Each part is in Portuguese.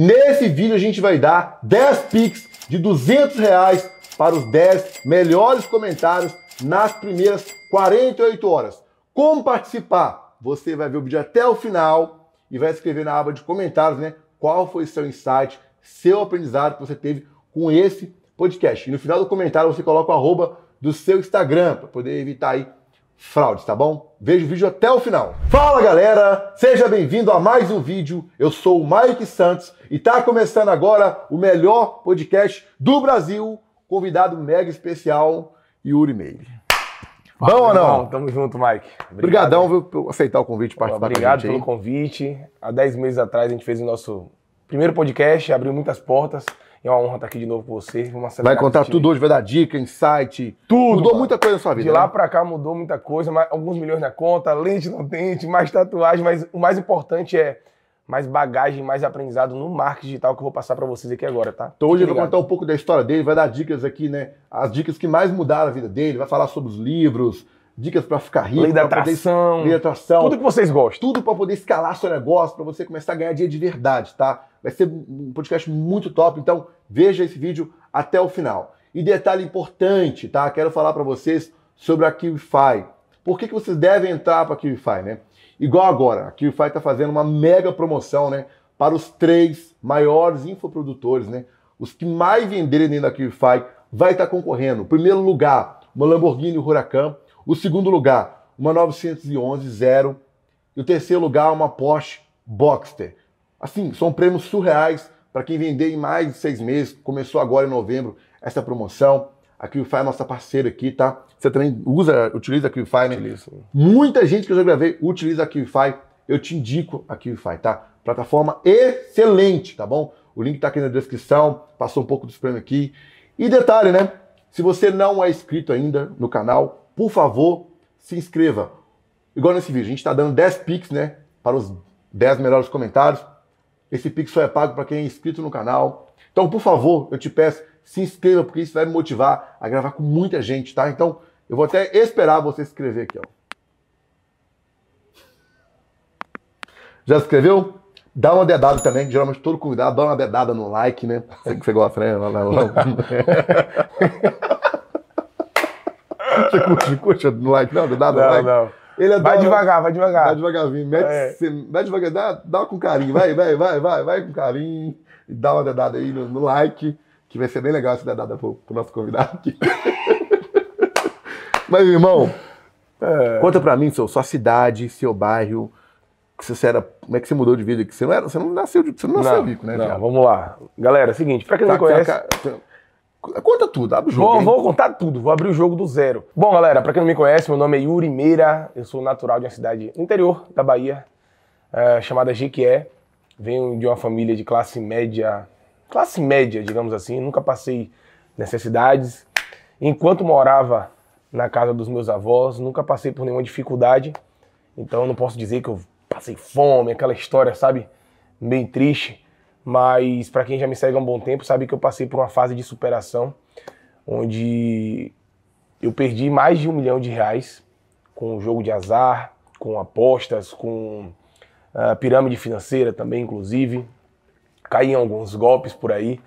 Nesse vídeo a gente vai dar 10 Pix de 200 reais para os 10 melhores comentários nas primeiras 48 horas. Como participar? Você vai ver o vídeo até o final e vai escrever na aba de comentários, né? Qual foi seu insight, seu aprendizado que você teve com esse podcast. E no final do comentário você coloca o arroba do seu Instagram para poder evitar aí fraudes, tá bom? Veja o vídeo até o final. Fala galera, seja bem-vindo a mais um vídeo. Eu sou o Mike Santos e tá começando agora o melhor podcast do Brasil. Convidado mega especial, Yuri Meire. Bom ou não? Tamo junto, Mike. Obrigadão viu, por aceitar o convite e participar Obrigado pelo convite. Há 10 meses atrás a gente fez o nosso primeiro podcast, abriu muitas portas. É uma honra estar aqui de novo com você. vai contar tudo hoje, vai dar dica, insight. Tudo. Mudou muita coisa na sua vida. De lá né? para cá mudou muita coisa, alguns milhões na conta, lente no dente, mais tatuagem, mas o mais importante é mais bagagem, mais aprendizado no marketing digital que eu vou passar para vocês aqui agora, tá? Então hoje ele vai contar um pouco da história dele, vai dar dicas aqui, né? As dicas que mais mudaram a vida dele, vai falar sobre os livros, dicas para ficar rico, lei da atração, poder, lei da atração, tudo que vocês gostam, tudo para poder escalar seu negócio, para você começar a ganhar dinheiro de verdade, tá? Vai ser um podcast muito top, então veja esse vídeo até o final. E detalhe importante, tá? Quero falar para vocês sobre a KiwiFi. Por que, que vocês devem entrar para a KiwiFi, né? Igual agora, a KiwiFi está fazendo uma mega promoção, né? Para os três maiores infoprodutores, né? Os que mais venderem dentro da KiwiFi vai estar tá concorrendo. Primeiro lugar, uma Lamborghini Huracan. O segundo lugar, uma 911 Zero. E o terceiro lugar, uma Porsche Boxster. Assim, são prêmios surreais para quem vender em mais de seis meses. Começou agora em novembro essa promoção. A QFI é nossa parceira aqui, tá? Você também usa, utiliza a QFI, né? Muita gente que eu já gravei utiliza a QFI. Eu te indico a QFI, tá? Plataforma excelente, tá bom? O link tá aqui na descrição. Passou um pouco dos prêmios aqui. E detalhe, né? Se você não é inscrito ainda no canal, por favor, se inscreva. Igual nesse vídeo, a gente está dando 10 pics, né? Para os 10 melhores comentários. Esse Pix só é pago para quem é inscrito no canal. Então, por favor, eu te peço, se inscreva, porque isso vai me motivar a gravar com muita gente, tá? Então, eu vou até esperar você se inscrever aqui, ó. Já se inscreveu? Dá uma dedada também, geralmente todo convidado dá uma dedada no like, né? Sei que você gosta, né? você curte, curte like? Não, no like? Não, não. Ele é vai devagar, vai devagar. Vai devagarzinho, mete, é. vai devagar, dá, dá com carinho, vai, vai, vai, vai, vai com carinho. E dá uma dedada aí no, no like, que vai ser bem legal essa dedada pro, pro nosso convidado aqui. Mas, irmão, é. conta pra mim seu, sua cidade, seu bairro, que você era, como é que você mudou de vida? Que você não era, você não nasceu, você não nasceu não, rico, né? Não, vamos lá. Galera, é seguinte, pra quem tá, não conhece... Tá, Conta tudo, abre o jogo. Vou, vou, contar tudo, vou abrir o jogo do zero. Bom, galera, para quem não me conhece, meu nome é Yuri Meira, eu sou natural de uma cidade interior da Bahia, é, chamada Jequié. Venho de uma família de classe média, classe média, digamos assim, nunca passei necessidades. Enquanto morava na casa dos meus avós, nunca passei por nenhuma dificuldade. Então não posso dizer que eu passei fome, aquela história, sabe, bem triste. Mas para quem já me segue há um bom tempo, sabe que eu passei por uma fase de superação onde eu perdi mais de um milhão de reais com jogo de azar, com apostas, com uh, pirâmide financeira também, inclusive. Caí em alguns golpes por aí.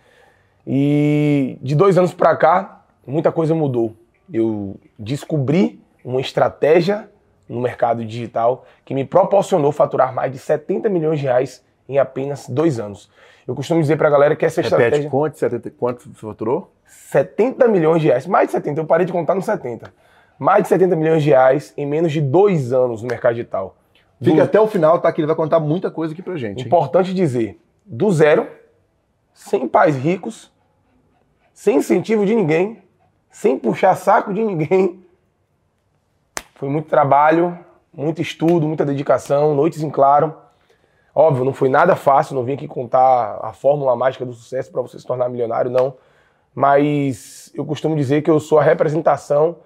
E de dois anos para cá, muita coisa mudou. Eu descobri uma estratégia no mercado digital que me proporcionou faturar mais de 70 milhões de reais em apenas dois anos. Eu costumo dizer para a galera que essa Repete, estratégia... quanto, 70, quanto você faturou? 70 milhões de reais, mais de 70, eu parei de contar no 70. Mais de 70 milhões de reais em menos de dois anos no mercado digital. Fica do... até o final, tá? Que ele vai contar muita coisa aqui pra gente. Importante hein? dizer, do zero, sem pais ricos, sem incentivo de ninguém, sem puxar saco de ninguém. Foi muito trabalho, muito estudo, muita dedicação, noites em claro Óbvio, não foi nada fácil, não vim aqui contar a fórmula mágica do sucesso para você se tornar milionário, não. Mas eu costumo dizer que eu sou a representação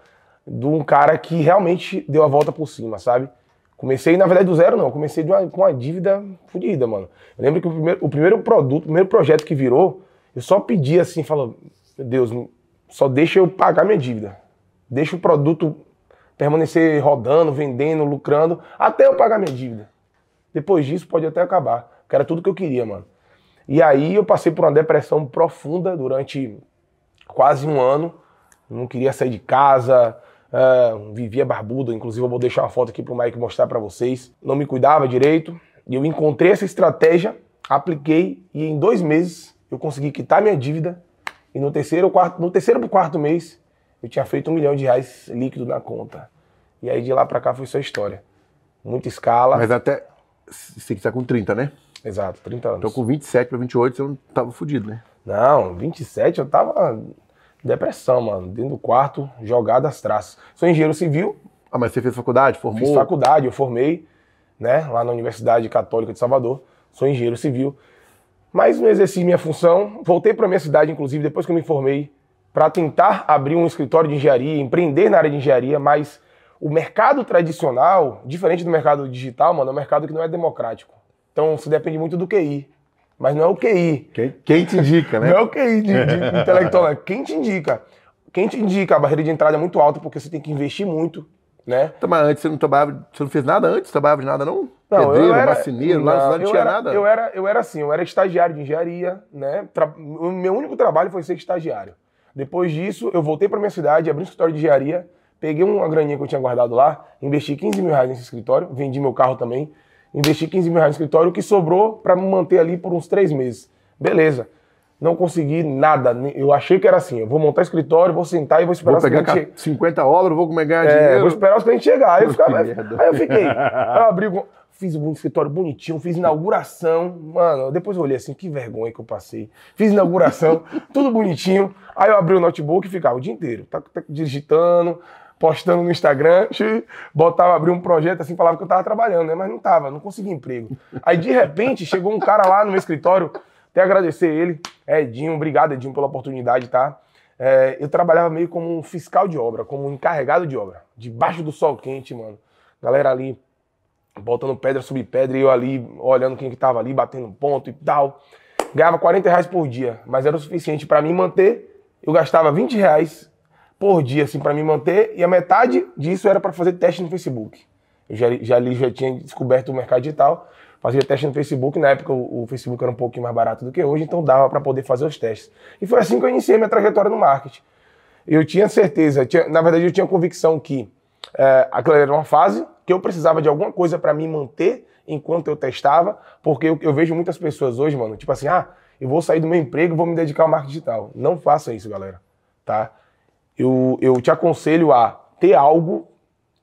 de um cara que realmente deu a volta por cima, sabe? Comecei, na verdade, do zero, não. Comecei uma, com uma dívida fodida, mano. Eu lembro que o primeiro, o primeiro produto, o primeiro projeto que virou, eu só pedi assim, falou, meu Deus, só deixa eu pagar minha dívida. Deixa o produto permanecer rodando, vendendo, lucrando, até eu pagar minha dívida. Depois disso, pode até acabar. Que era tudo que eu queria, mano. E aí eu passei por uma depressão profunda durante quase um ano. Não queria sair de casa, uh, vivia barbudo. Inclusive, eu vou deixar uma foto aqui para o Mike mostrar para vocês. Não me cuidava direito. E eu encontrei essa estratégia, apliquei e em dois meses eu consegui quitar minha dívida. E no terceiro, quarto, no terceiro para quarto mês eu tinha feito um milhão de reais líquido na conta. E aí de lá para cá foi só história. Muita escala. Mas até. Você que está com 30, né? Exato, 30 anos. Então com 27 para 28 você não tava fudido, né? Não, 27 eu tava depressão, mano. Dentro do quarto, jogado às traças. Sou engenheiro civil. Ah, mas você fez faculdade? Formou? Fiz faculdade, eu formei, né? Lá na Universidade Católica de Salvador. Sou engenheiro civil. Mas não exerci minha função. Voltei para minha cidade, inclusive, depois que eu me formei, para tentar abrir um escritório de engenharia, empreender na área de engenharia, mas o mercado tradicional, diferente do mercado digital, mano, é um mercado que não é democrático. Então, você depende muito do QI. Mas não é o QI. Quem, quem te indica, né? Não é o QI de, de intelectual, é quem te indica. Quem te indica, a barreira de entrada é muito alta porque você tem que investir muito, né? Então, mas antes você não trabalhava, você não fez nada antes? Trabalhava de nada, não? Não, Pedreiro, eu era, marceneiro, não, lá não tinha era, nada? Eu era, eu era assim, eu era estagiário de engenharia, né? Tra... O meu único trabalho foi ser estagiário. Depois disso, eu voltei para minha cidade, abri um escritório de engenharia, peguei uma graninha que eu tinha guardado lá, investi 15 mil reais nesse escritório, vendi meu carro também, investi 15 mil reais no escritório, o que sobrou para me manter ali por uns três meses. Beleza. Não consegui nada. Eu achei que era assim: eu vou montar escritório, vou sentar e vou esperar vou pegar os 50 obras, vou comer ganhar é, dinheiro. Vou esperar os clientes chegar. Aí eu, ficava, aí eu fiquei. Aí eu abri, fiz um escritório bonitinho, fiz inauguração. Mano, depois eu olhei assim: que vergonha que eu passei. Fiz inauguração, tudo bonitinho. Aí eu abri o notebook e ficava o dia inteiro, tá, tá digitando, postando no Instagram, botava, abrir um projeto assim, falava que eu tava trabalhando, né? Mas não tava, não conseguia emprego. Aí de repente chegou um cara lá no meu escritório, até agradecer ele, Edinho, obrigado Edinho pela oportunidade, tá? É, eu trabalhava meio como um fiscal de obra, como um encarregado de obra, debaixo do sol quente, mano. Galera ali botando pedra sobre pedra e eu ali olhando quem que tava ali, batendo ponto e tal. Ganhava 40 reais por dia, mas era o suficiente para me manter. Eu gastava 20 reais por dia, assim, para me manter, e a metade disso era para fazer teste no Facebook. Eu já, já, já tinha descoberto o mercado digital, fazia teste no Facebook, na época o, o Facebook era um pouquinho mais barato do que hoje, então dava para poder fazer os testes. E foi assim que eu iniciei minha trajetória no marketing. Eu tinha certeza, tinha, na verdade eu tinha convicção que é, aquela era uma fase, que eu precisava de alguma coisa para me manter enquanto eu testava, porque eu, eu, vejo muitas pessoas hoje, mano, tipo assim, ah, eu vou sair do meu emprego e vou me dedicar ao marketing digital. Não faça isso, galera, tá? Eu, eu te aconselho a ter algo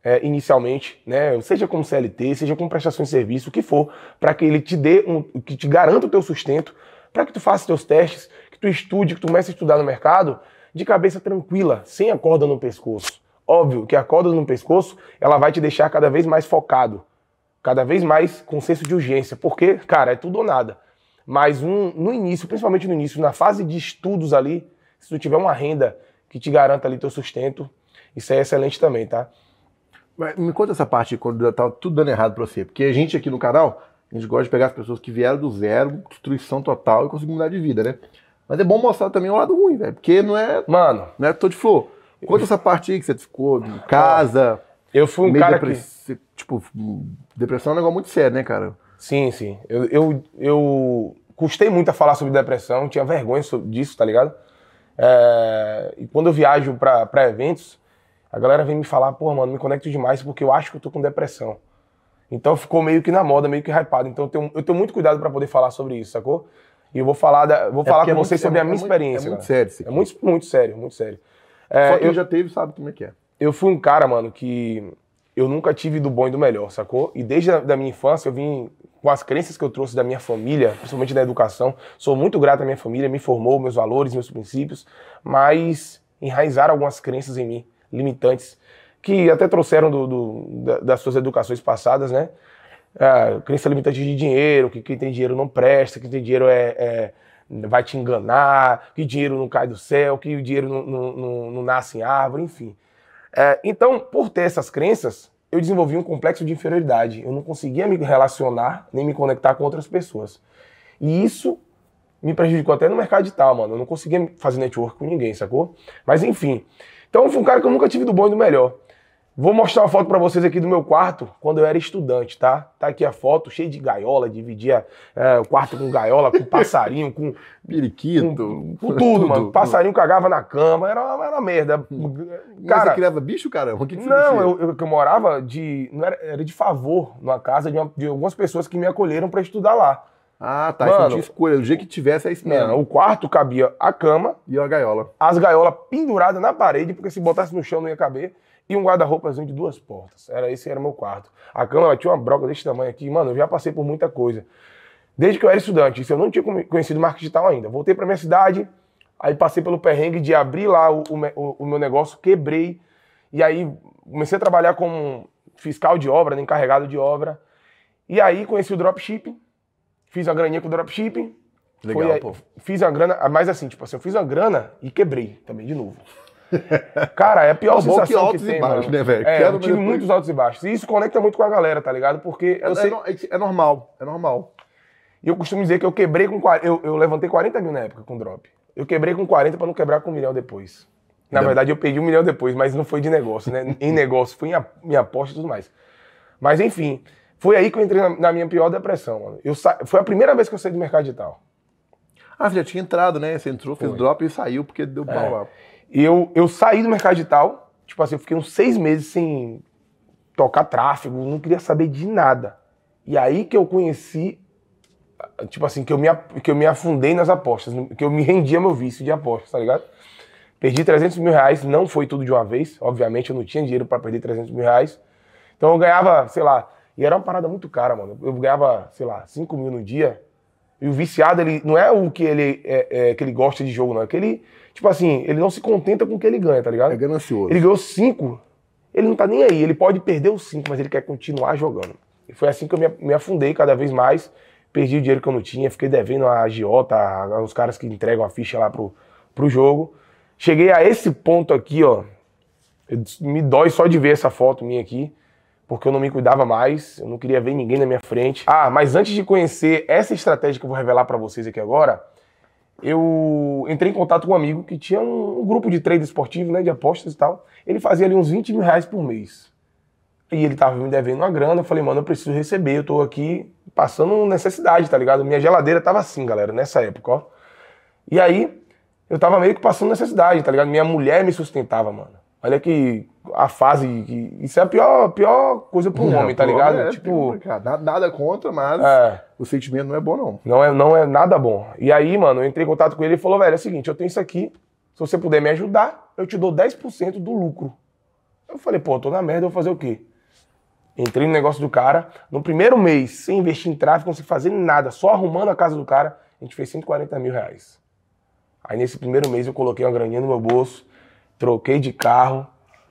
é, inicialmente, né, seja como CLT, seja com prestação de serviço, o que for, para que ele te dê um, que te garanta o teu sustento, para que tu faça teus testes, que tu estude, que tu comece a estudar no mercado de cabeça tranquila, sem a corda no pescoço. Óbvio que a corda no pescoço, ela vai te deixar cada vez mais focado, cada vez mais com senso de urgência, porque, cara, é tudo ou nada. Mas um, no início, principalmente no início, na fase de estudos ali, se tu tiver uma renda que te garanta ali teu sustento. Isso é excelente também, tá? Mas me conta essa parte quando tava tudo dando errado para você, porque a gente aqui no canal, a gente gosta de pegar as pessoas que vieram do zero, destruição total e conseguir mudar de vida, né? Mas é bom mostrar também o lado ruim, velho, porque não é, mano, não é todo de flor. Conta essa parte aí que você ficou em casa. Eu fui um cara que tipo, depressão é um negócio muito sério, né, cara? Sim, sim. Eu, eu, eu custei muito a falar sobre depressão, tinha vergonha disso, tá ligado? É, e quando eu viajo para eventos, a galera vem me falar, pô, mano, me conecto demais porque eu acho que eu tô com depressão. Então ficou meio que na moda, meio que hypado. Então eu tenho, eu tenho muito cuidado para poder falar sobre isso, sacou? E eu vou falar, da, vou é falar com é vocês sobre é, a minha experiência. É muito sério isso aqui. É muito, muito sério, muito sério. Só quem eu, já teve sabe como é que é. Eu fui um cara, mano, que eu nunca tive do bom e do melhor, sacou? E desde a da minha infância eu vim com as crenças que eu trouxe da minha família, principalmente da educação. Sou muito grato à minha família, me formou meus valores, meus princípios, mas enraizaram algumas crenças em mim, limitantes, que até trouxeram do, do, das suas educações passadas, né? É, crença limitante de dinheiro, que quem tem dinheiro não presta, que quem tem dinheiro é, é, vai te enganar, que dinheiro não cai do céu, que o dinheiro não, não, não, não nasce em árvore, enfim. É, então, por ter essas crenças, eu desenvolvi um complexo de inferioridade. Eu não conseguia me relacionar nem me conectar com outras pessoas. E isso me prejudicou até no mercado digital, mano. Eu não conseguia fazer network com ninguém, sacou? Mas enfim. Então, fui um cara que eu nunca tive do bom e do melhor. Vou mostrar uma foto para vocês aqui do meu quarto quando eu era estudante, tá? Tá aqui a foto, cheio de gaiola, dividia é, o quarto com gaiola, com passarinho, com. Periquito. Com, com tudo, mano. Passarinho cagava na cama, era uma, era uma merda. Cara, Mas você criava bicho, caramba? O que, que você Não, eu, eu, eu, morava de. Não era, era de favor numa casa de, uma, de algumas pessoas que me acolheram para estudar lá. Ah, tá. Mano, Isso não tinha escolha. Do jeito que tivesse, é isso mesmo. Não, o quarto cabia a cama. E a gaiola. As gaiolas penduradas na parede, porque se botasse no chão não ia caber e um guarda-roupas de duas portas. Era esse era meu quarto. A cama tinha uma broca desse tamanho aqui. Mano, eu já passei por muita coisa. Desde que eu era estudante, isso eu não tinha conhecido marketing digital ainda. Voltei para minha cidade, aí passei pelo perrengue de abrir lá o, o, o, meu negócio, quebrei. E aí comecei a trabalhar como fiscal de obra, né, encarregado de obra. E aí conheci o dropshipping, fiz uma graninha com o dropshipping. Legal, aí, pô. Fiz uma grana, mas assim, tipo assim, eu fiz uma grana e quebrei também de novo. Cara, é a pior é sensação que, altos que tem, e baixos, né, velho? É, eu tive muitos altos e baixos. E isso conecta muito com a galera, tá ligado? Porque é, sei... é, é, normal, é normal. E eu costumo dizer que eu quebrei com... Eu, eu levantei 40 mil na época com drop. Eu quebrei com 40 para não quebrar com um milhão depois. Na verdade, eu perdi um milhão depois, mas não foi de negócio, né? em negócio, foi em minha aposta e tudo mais. Mas, enfim, foi aí que eu entrei na, na minha pior depressão, mano. Eu sa... Foi a primeira vez que eu saí do mercado digital. Ah, você já tinha entrado, né? Você entrou, fez foi. drop e saiu porque deu pau é. lá. Eu, eu saí do mercado digital, tipo assim, eu fiquei uns seis meses sem tocar tráfego, não queria saber de nada. E aí que eu conheci, tipo assim, que eu me, que eu me afundei nas apostas, que eu me rendia meu vício de apostas, tá ligado? Perdi 300 mil reais, não foi tudo de uma vez, obviamente eu não tinha dinheiro para perder 300 mil reais. Então eu ganhava, sei lá, e era uma parada muito cara, mano. Eu ganhava, sei lá, 5 mil no dia. E o viciado, ele não é o que ele, é, é, que ele gosta de jogo, não. É que ele Tipo assim, ele não se contenta com o que ele ganha, tá ligado? É ganancioso. Ele ganhou cinco, ele não tá nem aí. Ele pode perder os cinco, mas ele quer continuar jogando. E foi assim que eu me, me afundei cada vez mais. Perdi o dinheiro que eu não tinha, fiquei devendo a agiota, os caras que entregam a ficha lá pro, pro jogo. Cheguei a esse ponto aqui, ó. Me dói só de ver essa foto minha aqui, porque eu não me cuidava mais, eu não queria ver ninguém na minha frente. Ah, mas antes de conhecer essa estratégia que eu vou revelar para vocês aqui agora, eu entrei em contato com um amigo que tinha um, grupo de trade esportivo, né, de apostas e tal. Ele fazia ali uns 20 mil reais por mês. E ele tava me devendo uma grana. Eu falei, mano, eu preciso receber. Eu tô aqui passando necessidade, tá ligado? Minha geladeira tava assim, galera, nessa época, ó. E aí, eu tava meio que passando necessidade, tá ligado? Minha mulher me sustentava, mano. Olha que a fase. Que, isso é a pior, pior coisa para um homem, tá ligado? É, tipo, nada, nada, contra, mas é, o sentimento não é bom, não. Não é, não é nada bom. E aí, mano, eu entrei em contato com ele e falou: velho, é o seguinte, eu tenho isso aqui. Se você puder me ajudar, eu te dou 10% do lucro. Eu falei, pô, tô na merda, eu vou fazer o quê? Entrei no negócio do cara. No primeiro mês, sem investir em tráfego, sem fazer nada, só arrumando a casa do cara, a gente fez 140 mil reais. Aí nesse primeiro mês eu coloquei uma graninha no meu bolso, troquei de carro,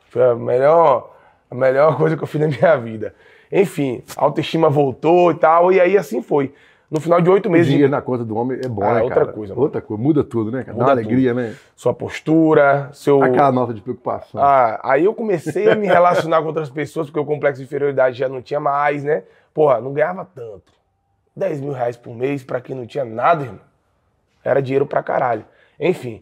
foi a melhor, a melhor coisa que eu fiz na minha vida. Enfim, a autoestima voltou e tal, e aí assim foi. No final de oito meses. O dinheiro na conta do homem é bom, ah, né, outra cara? coisa. Outra coisa, muda tudo, né, cara? Muda Dá alegria, né? Sua postura, seu. Aquela nota de preocupação. Ah, aí eu comecei a me relacionar com outras pessoas, porque o complexo de inferioridade já não tinha mais, né? Porra, não ganhava tanto. 10 mil reais por mês para quem não tinha nada, irmão. Era dinheiro pra caralho. Enfim.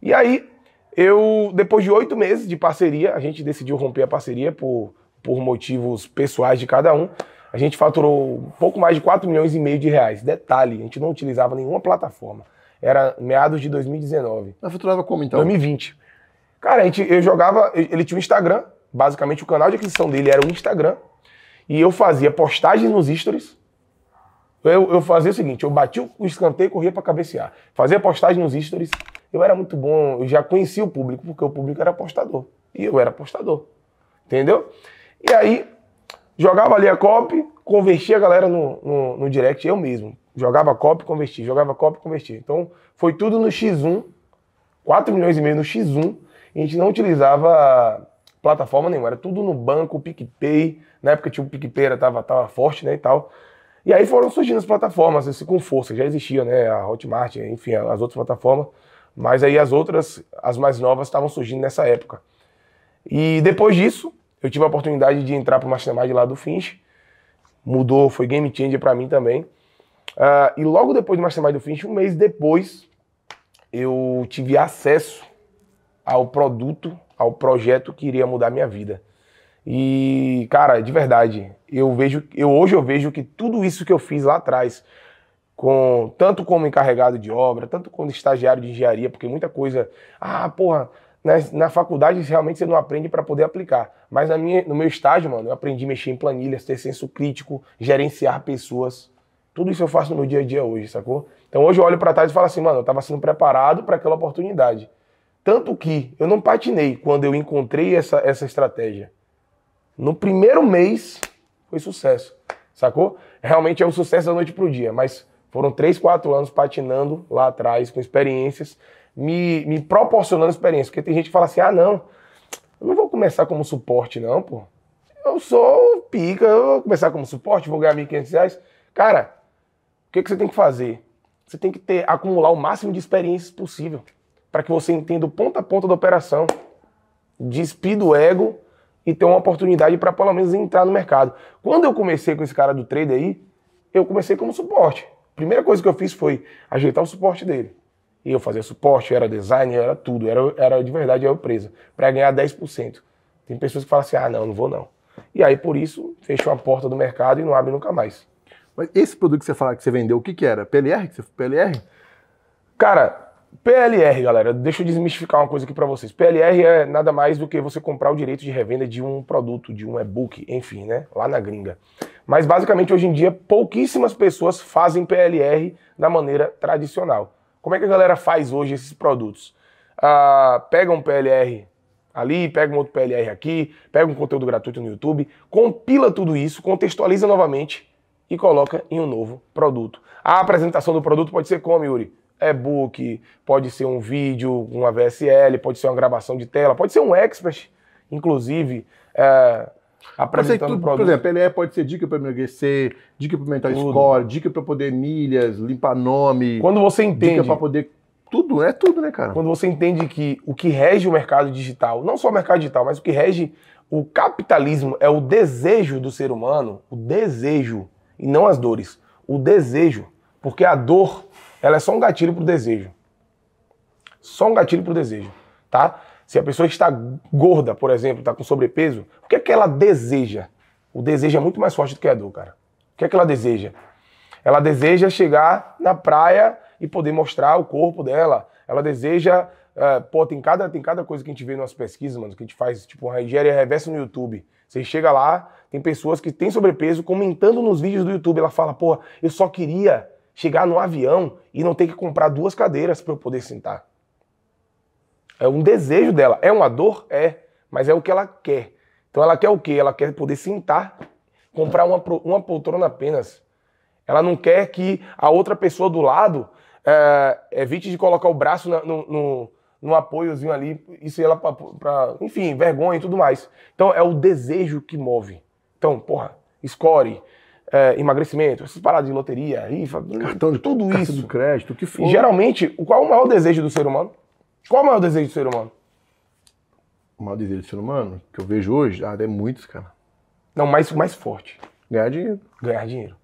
E aí, eu, depois de oito meses de parceria, a gente decidiu romper a parceria por, por motivos pessoais de cada um. A gente faturou um pouco mais de 4 milhões e meio de reais. Detalhe, a gente não utilizava nenhuma plataforma. Era meados de 2019. Mas faturava como então? 2020. Cara, a gente, eu jogava, ele tinha um Instagram, basicamente o canal de aquisição dele era o Instagram, e eu fazia postagens nos stories. Eu, eu fazia o seguinte, eu batia o escanteio e corria para cabecear. Fazia postagem nos stories, eu era muito bom, eu já conhecia o público, porque o público era apostador. E eu era apostador. Entendeu? E aí, jogava ali a copy, convertia a galera no, no, no direct, eu mesmo. Jogava copy, convertia, jogava copy, convertia. Então, foi tudo no X1, 4 milhões e meio no X1, e a gente não utilizava plataforma nenhuma, era tudo no banco, PicPay, na época tinha o PicPay, era, tava, tava forte, né, e tal. E aí foram surgindo as plataformas, assim, com força, já existia, né, a Hotmart, enfim, as outras plataformas. Mas aí as outras, as mais novas, estavam surgindo nessa época. E depois disso, eu tive a oportunidade de entrar para o Mastermind lá do Finch. Mudou, foi game changer para mim também. Uh, e logo depois do Mastermind do Finch, um mês depois, eu tive acesso ao produto, ao projeto que iria mudar minha vida. E, cara, de verdade, eu vejo, eu hoje eu vejo que tudo isso que eu fiz lá atrás, com tanto como encarregado de obra, tanto como estagiário de engenharia, porque muita coisa, ah, porra, na, na faculdade realmente você não aprende para poder aplicar. Mas na minha, no meu estágio, mano, eu aprendi a mexer em planilhas, ter senso crítico, gerenciar pessoas. Tudo isso eu faço no meu dia a dia hoje, sacou? Então hoje eu olho para trás e falo assim, mano, eu estava sendo preparado para aquela oportunidade. Tanto que eu não patinei quando eu encontrei essa, essa estratégia. No primeiro mês foi sucesso, sacou? Realmente é um sucesso da noite pro dia, mas foram três, quatro anos patinando lá atrás, com experiências, me, me proporcionando experiência. Porque tem gente que fala assim: ah, não, eu não vou começar como suporte, não, pô. Eu sou pica, eu vou começar como suporte, vou ganhar 1.500 reais. Cara, o que, que você tem que fazer? Você tem que ter, acumular o máximo de experiências possível para que você entenda o ponto a ponto da operação, despida o ego e ter uma oportunidade para pelo menos entrar no mercado. Quando eu comecei com esse cara do trader aí, eu comecei como suporte. Primeira coisa que eu fiz foi ajeitar o suporte dele. E eu fazia suporte, era design, era tudo, era, era de verdade a empresa, para ganhar 10%. Tem pessoas que falam assim: ah, não, não vou não. E aí, por isso, fechou a porta do mercado e não abre nunca mais. Mas esse produto que você fala que você vendeu, o que, que era? PLR? PLR? Cara, PLR, galera, deixa eu desmistificar uma coisa aqui para vocês. PLR é nada mais do que você comprar o direito de revenda de um produto, de um e-book, enfim, né? Lá na gringa. Mas basicamente hoje em dia pouquíssimas pessoas fazem PLR da maneira tradicional. Como é que a galera faz hoje esses produtos? Ah, pega um PLR ali, pega um outro PLR aqui, pega um conteúdo gratuito no YouTube, compila tudo isso, contextualiza novamente e coloca em um novo produto. A apresentação do produto pode ser como, Yuri? E-book, pode ser um vídeo, uma VSL, pode ser uma gravação de tela, pode ser um expert, inclusive, é, apresentando o produto. Por exemplo, ele pode ser dica para emagrecer, dica para aumentar tudo. score, dica para poder milhas, limpar nome. Quando você entende... Dica para poder... Tudo, é tudo, né, cara? Quando você entende que o que rege o mercado digital, não só o mercado digital, mas o que rege o capitalismo é o desejo do ser humano, o desejo, e não as dores, o desejo. Porque a dor ela é só um gatilho para o desejo. Só um gatilho para o desejo, tá? Se a pessoa está gorda, por exemplo, está com sobrepeso, o que é que ela deseja? O desejo é muito mais forte do que a dor, cara. O que é que ela deseja? Ela deseja chegar na praia e poder mostrar o corpo dela. Ela deseja. Uh, pô, tem cada, tem cada coisa que a gente vê nas pesquisas, mano, que a gente faz, tipo, uma engenharia reversa no YouTube. Você chega lá, tem pessoas que têm sobrepeso comentando nos vídeos do YouTube. Ela fala, pô, eu só queria chegar no avião e não ter que comprar duas cadeiras para eu poder sentar. É um desejo dela. É uma dor? É. Mas é o que ela quer. Então ela quer o quê? Ela quer poder sentar, comprar uma, uma poltrona apenas. Ela não quer que a outra pessoa do lado é, evite de colocar o braço no, no, no apoiozinho ali, isso ela para, enfim, vergonha e tudo mais. Então é o desejo que move. Então, porra, score, é, emagrecimento, essas paradas de loteria, rifa, cartão de tudo isso. de crédito, o que for. E, geralmente, qual é o maior desejo do ser humano? Qual é o maior desejo do ser humano? O maior desejo do ser humano, que eu vejo hoje, ah, é muitos, cara. Não, mais mais forte. Ganhar dinheiro. Ganhar dinheiro.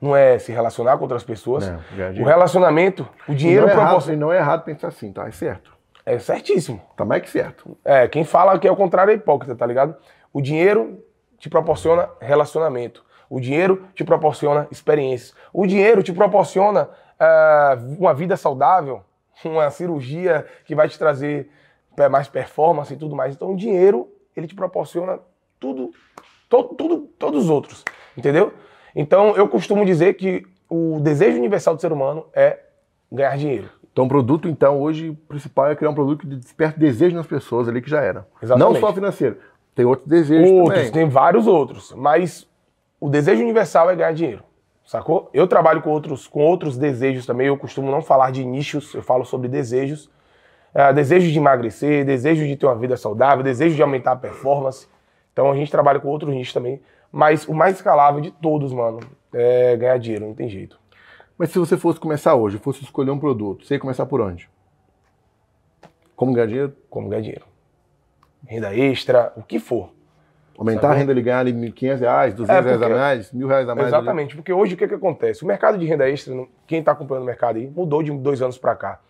Não é se relacionar com outras pessoas. Não, o relacionamento, o dinheiro não é errado, não é errado pensar assim, tá? É certo. É certíssimo. Tá mais que certo. É, quem fala que é o contrário é hipócrita, tá ligado? O dinheiro te proporciona relacionamento. O dinheiro te proporciona experiências. O dinheiro te proporciona uh, uma vida saudável, uma cirurgia que vai te trazer mais performance e tudo mais. Então, o dinheiro, ele te proporciona tudo, todo, tudo, todos os outros, entendeu? Então, eu costumo dizer que o desejo universal do ser humano é ganhar dinheiro. Então, o produto, então, hoje, o principal é criar um produto que desperta desejo nas pessoas ali, que já era. Exatamente. Não só financeiro. Tem outros desejos outros, também. Tem vários outros. Mas o desejo universal é ganhar dinheiro. Sacou? Eu trabalho com outros, com outros desejos também. Eu costumo não falar de nichos, eu falo sobre desejos. É, desejo de emagrecer, desejo de ter uma vida saudável, desejo de aumentar a performance. Então a gente trabalha com outros nichos também. Mas o mais escalável de todos, mano, é ganhar dinheiro, não tem jeito. Mas se você fosse começar hoje, fosse escolher um produto, você ia começar por onde? Como ganhar dinheiro? Como ganhar dinheiro. Renda extra, o que for. Aumentar sabe? a renda, ele ganhar ali 1.500 reais, 200 é reais a mais, mil reais a mais. Exatamente, ali. porque hoje o que, que acontece? O mercado de renda extra, quem está acompanhando o mercado aí, mudou de dois anos para cá.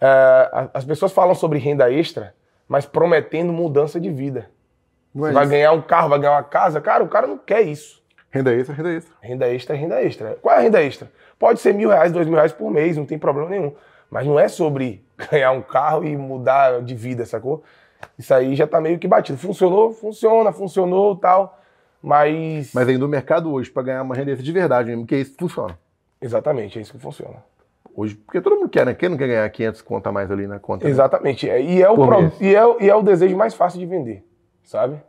É, as pessoas falam sobre renda extra, mas prometendo mudança de vida. É vai isso. ganhar um carro, vai ganhar uma casa. Cara, o cara não quer isso. Renda extra, renda extra. Renda extra é renda extra. Qual é a renda extra? Pode ser mil reais, dois mil reais por mês, não tem problema nenhum. Mas não é sobre ganhar um carro e mudar de vida, sacou? Isso aí já tá meio que batido. Funcionou? Funciona, funcionou tal. Mas. Mas ainda o mercado hoje, para ganhar uma renda de verdade mesmo, que isso funciona. Exatamente, é isso que funciona. Hoje, porque todo mundo quer, né? Quem não quer ganhar 500 conta a mais ali na conta? né? Exatamente. É, E é, o pro- e, é, e é o desejo mais fácil de vender, sabe?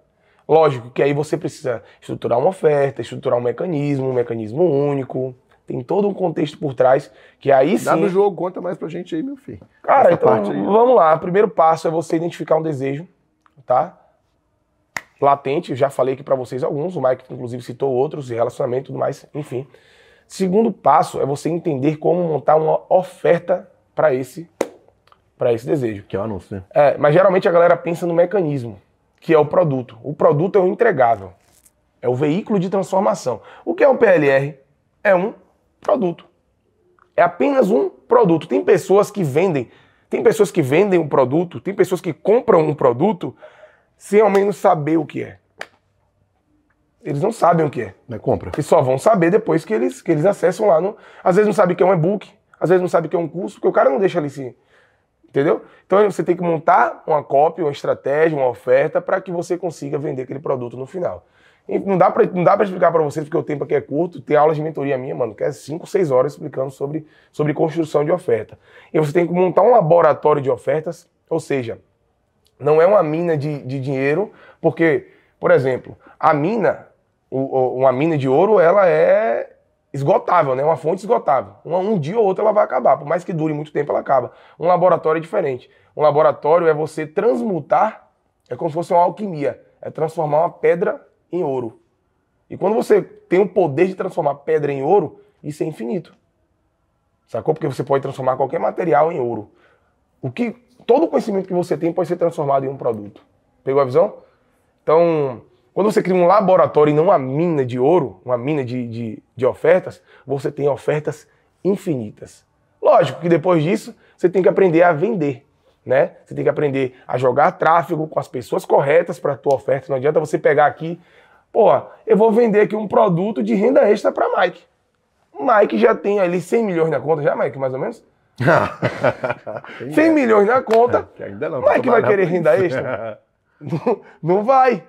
Lógico que aí você precisa estruturar uma oferta, estruturar um mecanismo, um mecanismo único. Tem todo um contexto por trás que aí sim. Dá no jogo, conta mais pra gente aí, meu filho. Cara, Essa então parte aí. vamos lá. O primeiro passo é você identificar um desejo, tá? Latente, eu já falei aqui pra vocês alguns, o Mike inclusive citou outros, relacionamento e tudo mais, enfim. Segundo passo é você entender como montar uma oferta para esse para esse desejo. Que é o anúncio, né? É, mas geralmente a galera pensa no mecanismo, que é o produto. O produto é o entregável. É o veículo de transformação. O que é um PLR? É um produto. É apenas um produto. Tem pessoas que vendem, tem pessoas que vendem um produto, tem pessoas que compram um produto sem ao menos saber o que é. Eles não sabem o que é. Não é compra. E só vão saber depois que eles, que eles acessam lá no. Às vezes não sabe que é um e-book, às vezes não sabe que é um curso, porque o cara não deixa ali se. Entendeu? Então você tem que montar uma cópia, uma estratégia, uma oferta para que você consiga vender aquele produto no final. Não dá pra, não dá pra explicar para vocês, porque o tempo aqui é curto. Tem aulas de mentoria minha, mano, que é 5, 6 horas explicando sobre, sobre construção de oferta. E você tem que montar um laboratório de ofertas, ou seja, não é uma mina de, de dinheiro, porque, por exemplo, a mina, o- o- uma mina de ouro, ela é esgotável, né? Uma fonte esgotável. Um dia ou outro ela vai acabar, por mais que dure muito tempo, ela acaba. Um laboratório é diferente. Um laboratório é você transmutar, é como se fosse uma alquimia, é transformar uma pedra em ouro. E quando você tem o poder de transformar pedra em ouro, isso é infinito. Sacou? Porque você pode transformar qualquer material em ouro. O que todo o conhecimento que você tem pode ser transformado em um produto. Pegou a visão? Então, quando você cria um laboratório e não uma mina de ouro, uma mina de, de, de ofertas, você tem ofertas infinitas. Lógico que depois disso, você tem que aprender a vender. Né? Você tem que aprender a jogar tráfego com as pessoas corretas para a tua oferta. Não adianta você pegar aqui, pô, eu vou vender aqui um produto de renda extra para Mike. O Mike já tem ali 100 milhões na conta, já, Mike, mais ou menos? 100 milhões na conta. Que ainda não. Mike vai querer renda extra? Não, não vai.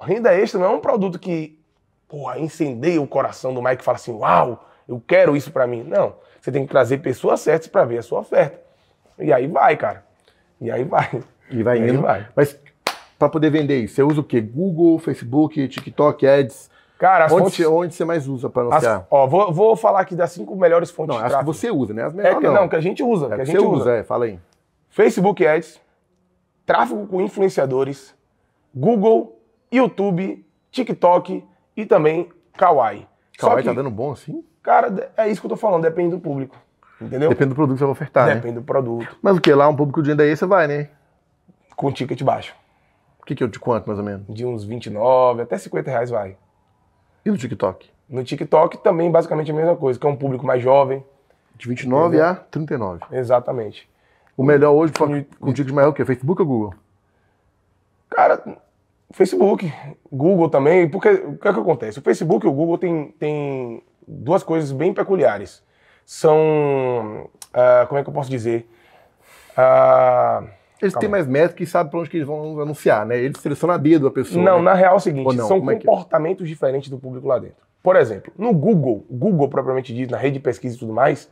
Renda extra não é um produto que, porra, incendeia o coração do Mike e fala assim: uau, eu quero isso pra mim. Não. Você tem que trazer pessoas certas pra ver a sua oferta. E aí vai, cara. E aí vai. E vai indo. vai. Mas para poder vender isso, você usa o quê? Google, Facebook, TikTok, Ads? Cara, as Onde fontes. você, onde você mais usa para as- anunciar? ó, vou, vou falar aqui das cinco melhores fontes Não, de acho que tráfego. você usa, né? As É melhores que não, que a gente usa. É que a que gente você usa. usa, é, fala aí. Facebook Ads, tráfego com influenciadores, Google, YouTube, TikTok e também Kawaii. Kawaii que, tá dando bom assim? cara, é isso que eu tô falando, depende do público. Entendeu? Depende do produto que você vai ofertar, né? Depende do produto. Mas o que? Lá um público de renda extra vai, né? Com ticket baixo. O que, que eu te conto, mais ou menos? De uns 29 até 50 reais vai. E no TikTok? No TikTok também basicamente a mesma coisa, que é um público mais jovem. De 29 a 39. Exatamente. O melhor hoje E- com ticket maior é o quê? Facebook ou Google? Cara, Facebook, Google também, porque o que é que acontece? O Facebook e o Google tem, tem duas coisas bem peculiares. São, ah, como é que eu posso dizer? Ah, Eles Calma têm mais métrica e sabem pra onde que eles vão anunciar, né? Eles selecionam a dedo a pessoa. não, né? na real é o seguinte, são Como é é? comportamentos diferentes do público lá dentro. Por exemplo, no Google, Google propriamente dito, na rede de pesquisa e tudo mais,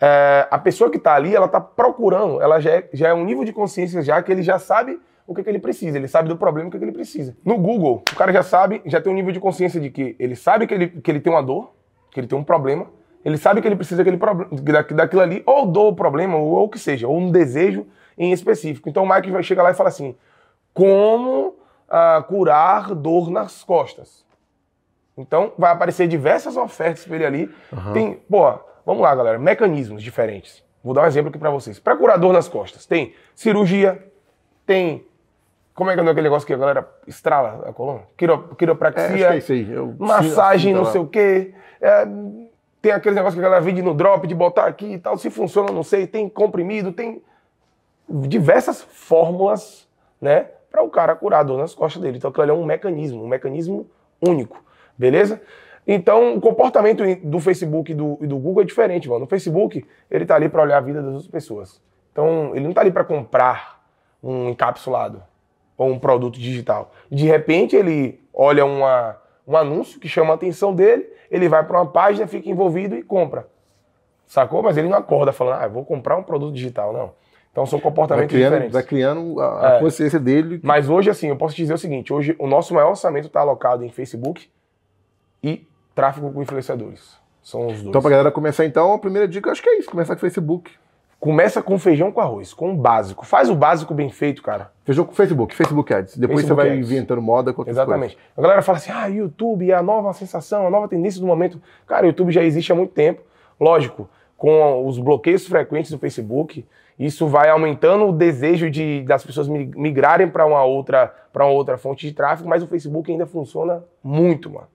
é, a pessoa que está ali, ela está procurando, ela já é, já é um nível de consciência já que ele já sabe o que, que ele precisa, ele sabe do problema o que, que ele precisa. No Google, o cara já sabe, já tem um nível de consciência de que ele sabe que ele, que ele tem uma dor, que ele tem um problema, ele sabe que ele precisa daquele daquilo ali, ou do problema, ou, ou o que seja, ou um desejo em específico. Então o Mike vai chegar lá e fala assim: como ah, curar dor nas costas? Então vai aparecer diversas ofertas para ele ali. Tem, pô, vamos lá, galera, mecanismos diferentes. Vou dar um exemplo aqui para vocês. Para curar dor nas costas, tem cirurgia, tem como é que é aquele negócio que a galera estrala a coluna? Quiro, É, quiropraxia é isso aí. Massagem, não tá sei o quê. É, tem aquele negócio que a galera vende no drop, de botar aqui e tal. Se funciona, não sei. Tem comprimido, tem diversas fórmulas, né? para o cara curar a dor nas costas dele. Então aquilo ali é um mecanismo, um mecanismo único, beleza? Então o comportamento do Facebook e do, e do Google é diferente, mano. No Facebook, ele tá ali para olhar a vida das outras pessoas. Então ele não tá ali para comprar um encapsulado ou um produto digital. De repente ele olha uma, um anúncio que chama a atenção dele, ele vai para uma página, fica envolvido e compra. Sacou? Mas ele não acorda falando, ah, vou comprar um produto digital, não. Então são comportamentos vai criando, diferentes. Vai criando a, É. consciência dele. Mas hoje, assim, eu posso te dizer o seguinte: hoje o nosso maior orçamento está alocado em Facebook e tráfego com influenciadores. São os dois. Então, pra galera começar, então, a primeira dica, eu acho que é isso, começar com Facebook. Começa com feijão com arroz, com o básico. Faz o básico bem feito, cara. Fechou com o Facebook, Facebook Ads. Depois Facebook você vai Ads. inventando moda com outras Exatamente. A galera fala assim: ah, YouTube é a nova sensação, a nova tendência do momento. Cara, o YouTube já existe há muito tempo. Lógico, com os bloqueios frequentes do Facebook, isso vai aumentando o desejo de, das pessoas mi- migrarem para uma, outra- pra uma outra fonte de tráfego, mas o Facebook ainda funciona muito, mano.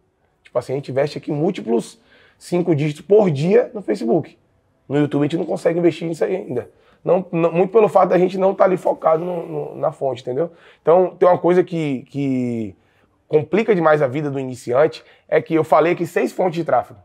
Tipo assim, a gente investe aqui múltiplos cinco dígitos por dia no Facebook. No YouTube a gente não consegue investir nisso aí ainda. Não, não- muito pelo fato da gente não estar ali focado no- no- na fonte, entendeu? Então, tem uma coisa que, que complica demais a vida do iniciante, é que eu falei aqui seis fontes de tráfego.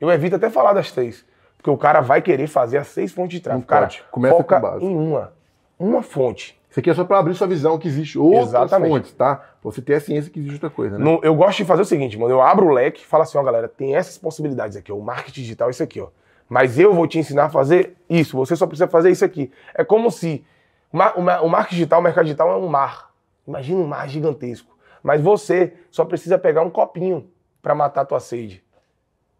Eu evito até falar das três, porque o cara vai querer fazer as seis fontes de tráfego. Não cara, pode. Começa foca com básico. em uma. Uma fonte. Isso aqui é só pra abrir sua visão que existe outras Exatamente. fontes, tá? Você ter a ciência que existe outra coisa, né? No- eu gosto de fazer o seguinte, mano. Eu abro o leque e falo assim, ó, galera, tem essas possibilidades aqui, ó. O marketing digital é isso aqui, ó. Mas eu vou te ensinar a fazer isso. Você só precisa fazer isso aqui. É como se o, ma- o ma- o marketing digital, o mercado digital é um mar. Imagina um mar gigantesco. Mas você só precisa pegar um copinho para matar a tua sede.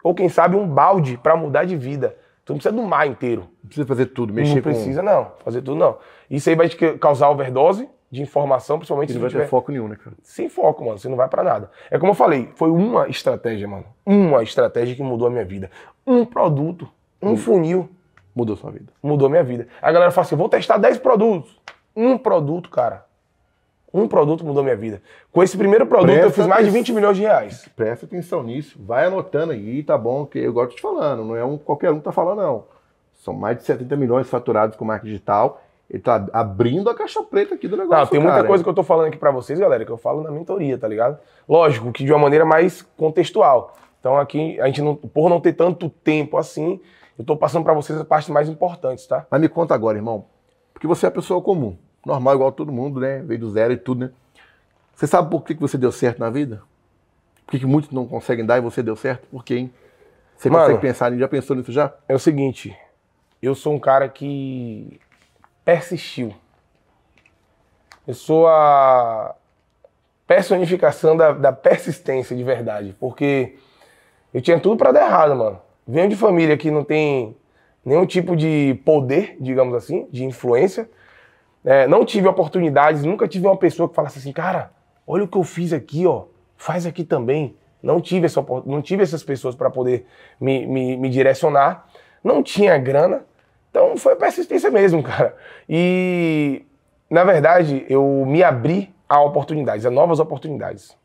Ou quem sabe um balde para mudar de vida. Tu não precisa do mar inteiro. Não precisa fazer tudo, mexer não precisa não, fazer tudo não. Isso aí vai te causar overdose de informação, principalmente com... se Não vai tu ter tiver foco nenhum, né, cara? sem foco, mano. Você não vai pra nada. É como eu falei, foi uma estratégia, mano. Uma estratégia que mudou a minha vida. Um produto, um funil Mudou sua vida. mudou minha vida. A galera fala assim: vou testar 10 produtos. Um produto, cara. Um produto mudou minha vida. Com esse primeiro produto, eu Presta fiz mais de atenção. 20 milhões de reais. Presta atenção nisso, vai anotando aí, tá bom? Que eu gosto te falando, não é um qualquer um que tá falando, não. São mais de 70 milhões faturados com marketing digital. Ele tá abrindo a caixa preta aqui do negócio. Não, tem muita cara, coisa que eu tô falando aqui pra vocês, galera, que eu falo na mentoria, tá ligado? Lógico, que de uma maneira mais contextual. Então aqui, a gente não, por não ter tanto tempo assim, eu tô passando pra vocês as partes mais importantes, tá? Mas me conta agora, irmão. Porque você é uma pessoa comum, normal, igual todo mundo, né? Veio do zero e tudo, né? Você sabe por que que você deu certo na vida? Por que, que muitos não conseguem dar e você deu certo? Por quê, hein? Você Mano. consegue pensar nisso? Já pensou nisso já? É o seguinte, eu sou um cara que persistiu. Eu sou a personificação da, da persistência de verdade, porque eu tinha tudo pra dar errado, mano. Venho de família que não tem nenhum tipo de poder, digamos assim, de influência. É, não tive oportunidades, nunca tive uma pessoa que falasse assim, cara, olha o que eu fiz aqui, ó, faz aqui também. Não tive, essa, não tive essas pessoas para poder me, me, me direcionar. Não tinha grana, então foi persistência mesmo, cara. E, na verdade, eu me abri a oportunidades, a novas oportunidades.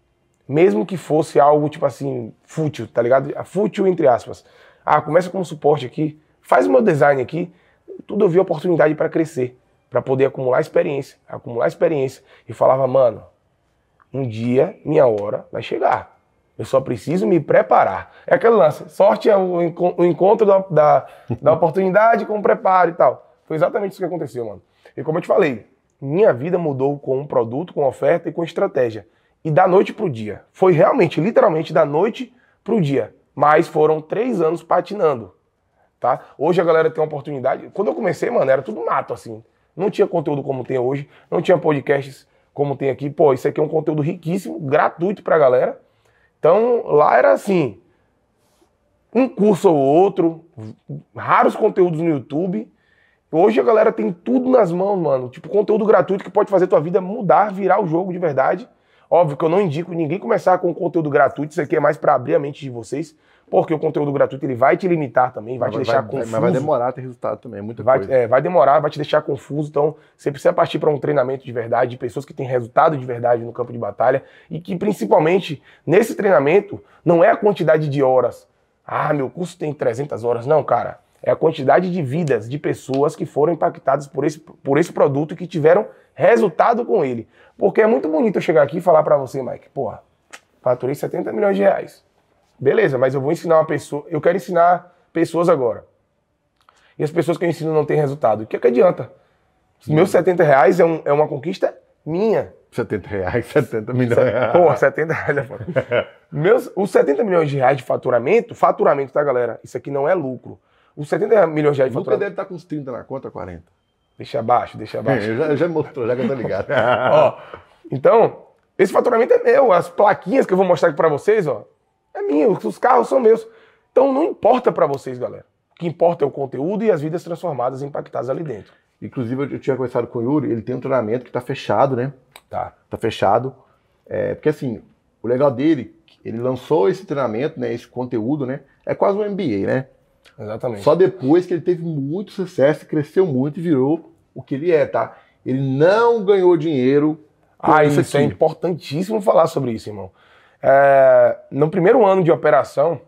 Mesmo que fosse algo, tipo assim, fútil, tá ligado? Fútil entre aspas. Ah, começa com um suporte aqui, faz o meu design aqui. Tudo eu vi oportunidade para crescer, para poder acumular experiência, acumular experiência. E falava, mano, um dia minha hora vai chegar. Eu só preciso me preparar. É aquele lance. Sorte é o encontro da, da, da oportunidade com o preparo e tal. Foi exatamente isso que aconteceu, mano. E como eu te falei, minha vida mudou com um produto, com oferta e com estratégia. E da noite pro dia. Foi realmente, literalmente, da noite pro dia. Mas foram três anos patinando. Tá? Hoje a galera tem uma oportunidade. Quando eu comecei, mano, era tudo mato, assim. Não tinha conteúdo como tem hoje, não tinha podcasts como tem aqui. Pô, isso aqui é um conteúdo riquíssimo, gratuito pra galera. Então, lá era assim, um curso ou outro, raros conteúdos no YouTube. Hoje a galera tem tudo nas mãos, mano. Tipo, conteúdo gratuito que pode fazer tua vida mudar, virar o jogo de verdade. Óbvio que eu não indico ninguém começar com conteúdo gratuito, isso aqui é mais pra abrir a mente de vocês, porque o conteúdo gratuito ele vai te limitar também, vai, te deixar confuso. Mas vai demorar ter resultado também, é muita Vai, coisa. é, vai demorar, vai te deixar confuso. Então, você precisa partir para um treinamento de verdade, de pessoas que têm resultado de verdade no campo de batalha e que, principalmente, nesse treinamento, não é a quantidade de horas. Ah, meu curso tem 300 horas. Não, cara. É a quantidade de vidas de pessoas que foram impactadas por esse, por esse produto e que tiveram resultado com ele. Porque é muito bonito eu chegar aqui e falar para você, Mike, porra, faturei 70 milhões de reais. Beleza, mas eu vou ensinar uma pessoa, eu quero ensinar pessoas agora. E as pessoas que eu ensino não têm resultado. O que, é que adianta? Os meus 70 reais é, um, é uma conquista minha. 70 reais, 70 milhões. Pô, 70 reais é foda. Meus, os 70 milhões de reais de faturamento, faturamento, tá, galera? Isso aqui não é lucro. Os 70 milhões de reais de Lucas faturamento. deve estar com uns 30 na conta, 40. Deixa abaixo, deixa abaixo. É, já, já mostrou, já que eu tô ligado. Ó, então, esse faturamento é meu. As plaquinhas que eu vou mostrar aqui pra vocês, ó, é minha. Os carros são meus. Então não importa pra vocês, galera. O que importa é o conteúdo e as vidas transformadas e impactadas ali dentro. Inclusive, eu tinha conversado com o Yuri, ele tem um treinamento que tá fechado, né? Tá. Tá fechado. É, porque assim, o legal dele, ele lançou esse treinamento, né? Esse conteúdo, né? É quase um MBA, né? Exatamente. Só depois que ele teve muito sucesso, cresceu muito e virou o que ele é, tá? Ele não ganhou dinheiro Ah, isso isso é importantíssimo falar sobre isso, irmão. É, no primeiro ano de operação,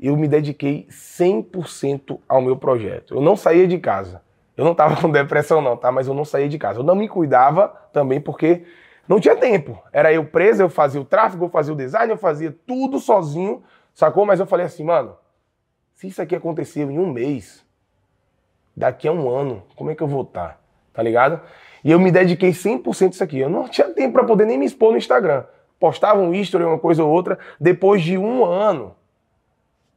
eu me dediquei 100% ao meu projeto. Eu não saía de casa. Eu não estava com depressão, não, tá? Mas eu não saía de casa. Eu não me cuidava também porque não tinha tempo. Era eu preso, eu fazia o tráfego, eu fazia o design, eu fazia tudo sozinho, sacou? Mas eu falei assim, mano, se isso aqui aconteceu em um mês, daqui a um ano, como é que eu vou estar? Tá ligado? E eu me dediquei 100% a isso aqui. Eu não tinha tempo para poder nem me expor no Instagram. Postava um history, uma coisa ou outra. Depois de um ano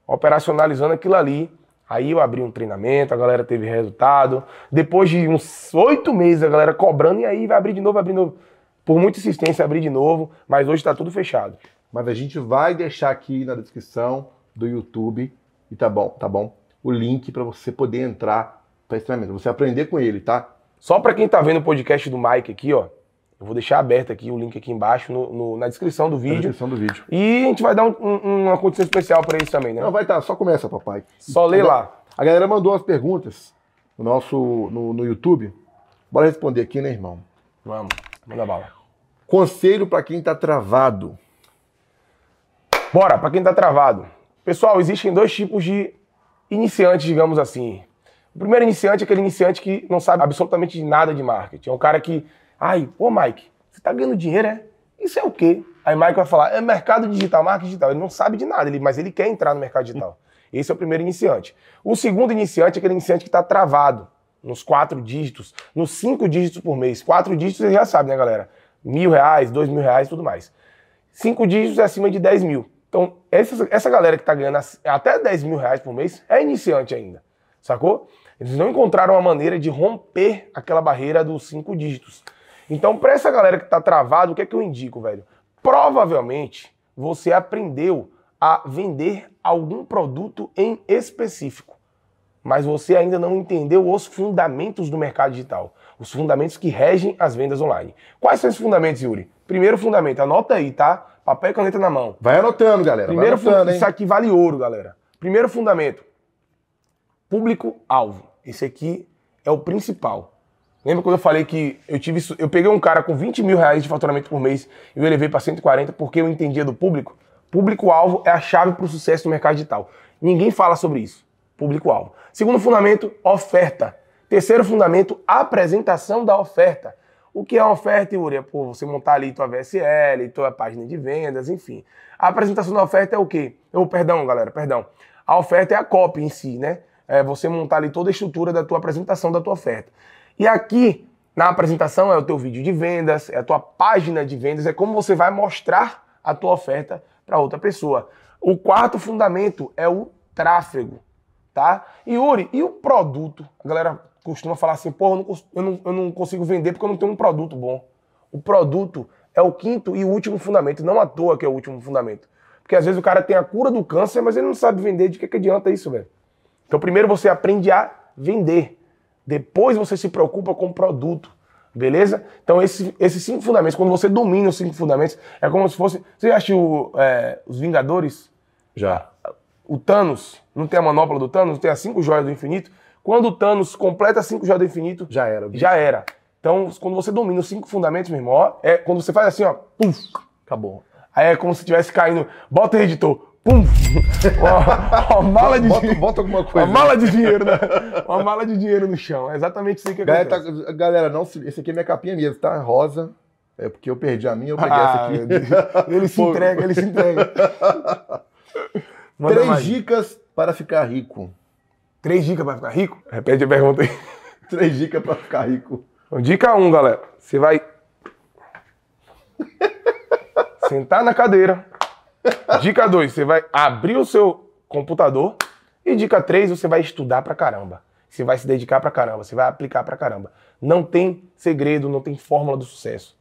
operacionalizando aquilo ali, aí eu abri um treinamento, a galera teve resultado. Depois de uns oito meses, a galera cobrando, e aí vai abrir de novo, abrir de novo. Por muita insistência, abrir de novo, mas hoje está tudo fechado. Mas a gente vai deixar aqui na descrição do YouTube, e tá bom, tá bom? O link para você poder entrar para esse treinamento, você aprender com ele, tá? Só para quem tá vendo o podcast do Mike aqui, ó, eu vou deixar aberto aqui o link aqui embaixo no- no- na descrição do Na vídeo. descrição do vídeo. E a gente vai dar um- um- uma condição especial para eles também, né? Não, vai estar, só começa, papai. Só lê lá. A galera mandou as perguntas no nosso no, no YouTube. Bora responder aqui, né, irmão? Vamos, manda bala. Conselho para quem tá travado. Bora, para quem tá travado. Pessoal, existem dois tipos de iniciantes, digamos assim. O primeiro iniciante é aquele iniciante que não sabe absolutamente nada de marketing. É um cara que, ai, ô Mike, você tá ganhando dinheiro, é? Isso é o quê? Aí Mike vai falar, é mercado digital, marketing digital. Ele não sabe de nada, ele- mas ele quer entrar no mercado digital. Esse é o primeiro iniciante. O segundo iniciante é aquele iniciante que está travado nos quatro dígitos, nos cinco dígitos por mês. Quatro dígitos você já sabe, né, galera? Mil reais, dois mil reais, tudo mais. Cinco dígitos é acima de 10 mil. Então, essa, essa galera que está ganhando até 10 mil reais por mês é iniciante ainda, sacou? Eles não encontraram uma maneira de romper aquela barreira dos cinco dígitos. Então, para essa galera que está travado, o que é que eu indico, velho? Provavelmente você aprendeu a vender algum produto em específico, mas você ainda não entendeu os fundamentos do mercado digital, os fundamentos que regem as vendas online. Quais são esses fundamentos, Yuri? Primeiro fundamento, anota aí, tá? Papel e caneta na mão. Vai anotando, galera. Primeiro, anotando, isso aqui vale ouro, galera. Primeiro fundamento: público-alvo. Esse aqui é o principal. Lembra quando eu falei que eu tive, eu peguei um cara com 20 mil reais de faturamento por mês e eu elevei para 140 porque eu entendia do público? Público-alvo é a chave para o sucesso no mercado digital. Ninguém fala sobre isso. Público-alvo. Segundo fundamento, oferta. Terceiro fundamento, apresentação da oferta. O que é oferta, Yuri? É pô, você montar ali tua VSL, tua página de vendas, enfim. A apresentação da oferta é o quê? Oh, perdão, galera, perdão. A oferta é a copy em si, né? É você montar ali toda a estrutura da tua apresentação da tua oferta. E aqui, na apresentação, é o teu vídeo de vendas, é a tua página de vendas, é como você vai mostrar a tua oferta para outra pessoa. O quarto fundamento é o tráfego, tá? Yuri, e o produto? A galera costuma falar assim, porra, eu não, eu não- não consigo vender porque eu não tenho um produto bom. O produto é o quinto e último fundamento, não à toa que é o último fundamento. Porque às vezes o cara tem a cura do câncer, mas ele não sabe vender, de que, que adianta isso, velho? Então primeiro você aprende a vender, depois você se preocupa com o produto, beleza? Então esse- esses cinco fundamentos, quando você domina os cinco fundamentos, é como se fosse... Você já assistiu é, Os Vingadores? Já. o Thanos, não tem a manopla do Thanos, tem as cinco joias do infinito. Quando o Thanos completa cinco joias do infinito, Já era. já era. Então, quando você domina os cinco fundamentos, meu irmão, ó, é quando você faz assim, ó, puf, Acabou. aí é como se estivesse caindo. Bota aí, editor. Pum! Uma, uma mala de Bota, dinheiro. bota alguma coisa. Uma mala de dinheiro, né? Uma mala de dinheiro no chão. É exatamente isso que Galera, acontece. tá- galera, não se- esse aqui é minha capinha mesmo, tá? Rosa. É porque eu perdi a minha, eu peguei Ah, essa aqui. Ele se Pô, entrega, ele se entrega. Manda Três mais. dicas para ficar rico. Três dicas pra ficar rico? Repete a pergunta aí. Três dicas para ficar rico. Então, Dica 1, um, galera. Você vai sentar na cadeira. Dica 2, você vai abrir o seu computador. E dica 3, você vai estudar pra caramba. Você vai se dedicar pra caramba, você vai aplicar pra caramba. Não tem segredo, não tem fórmula do sucesso.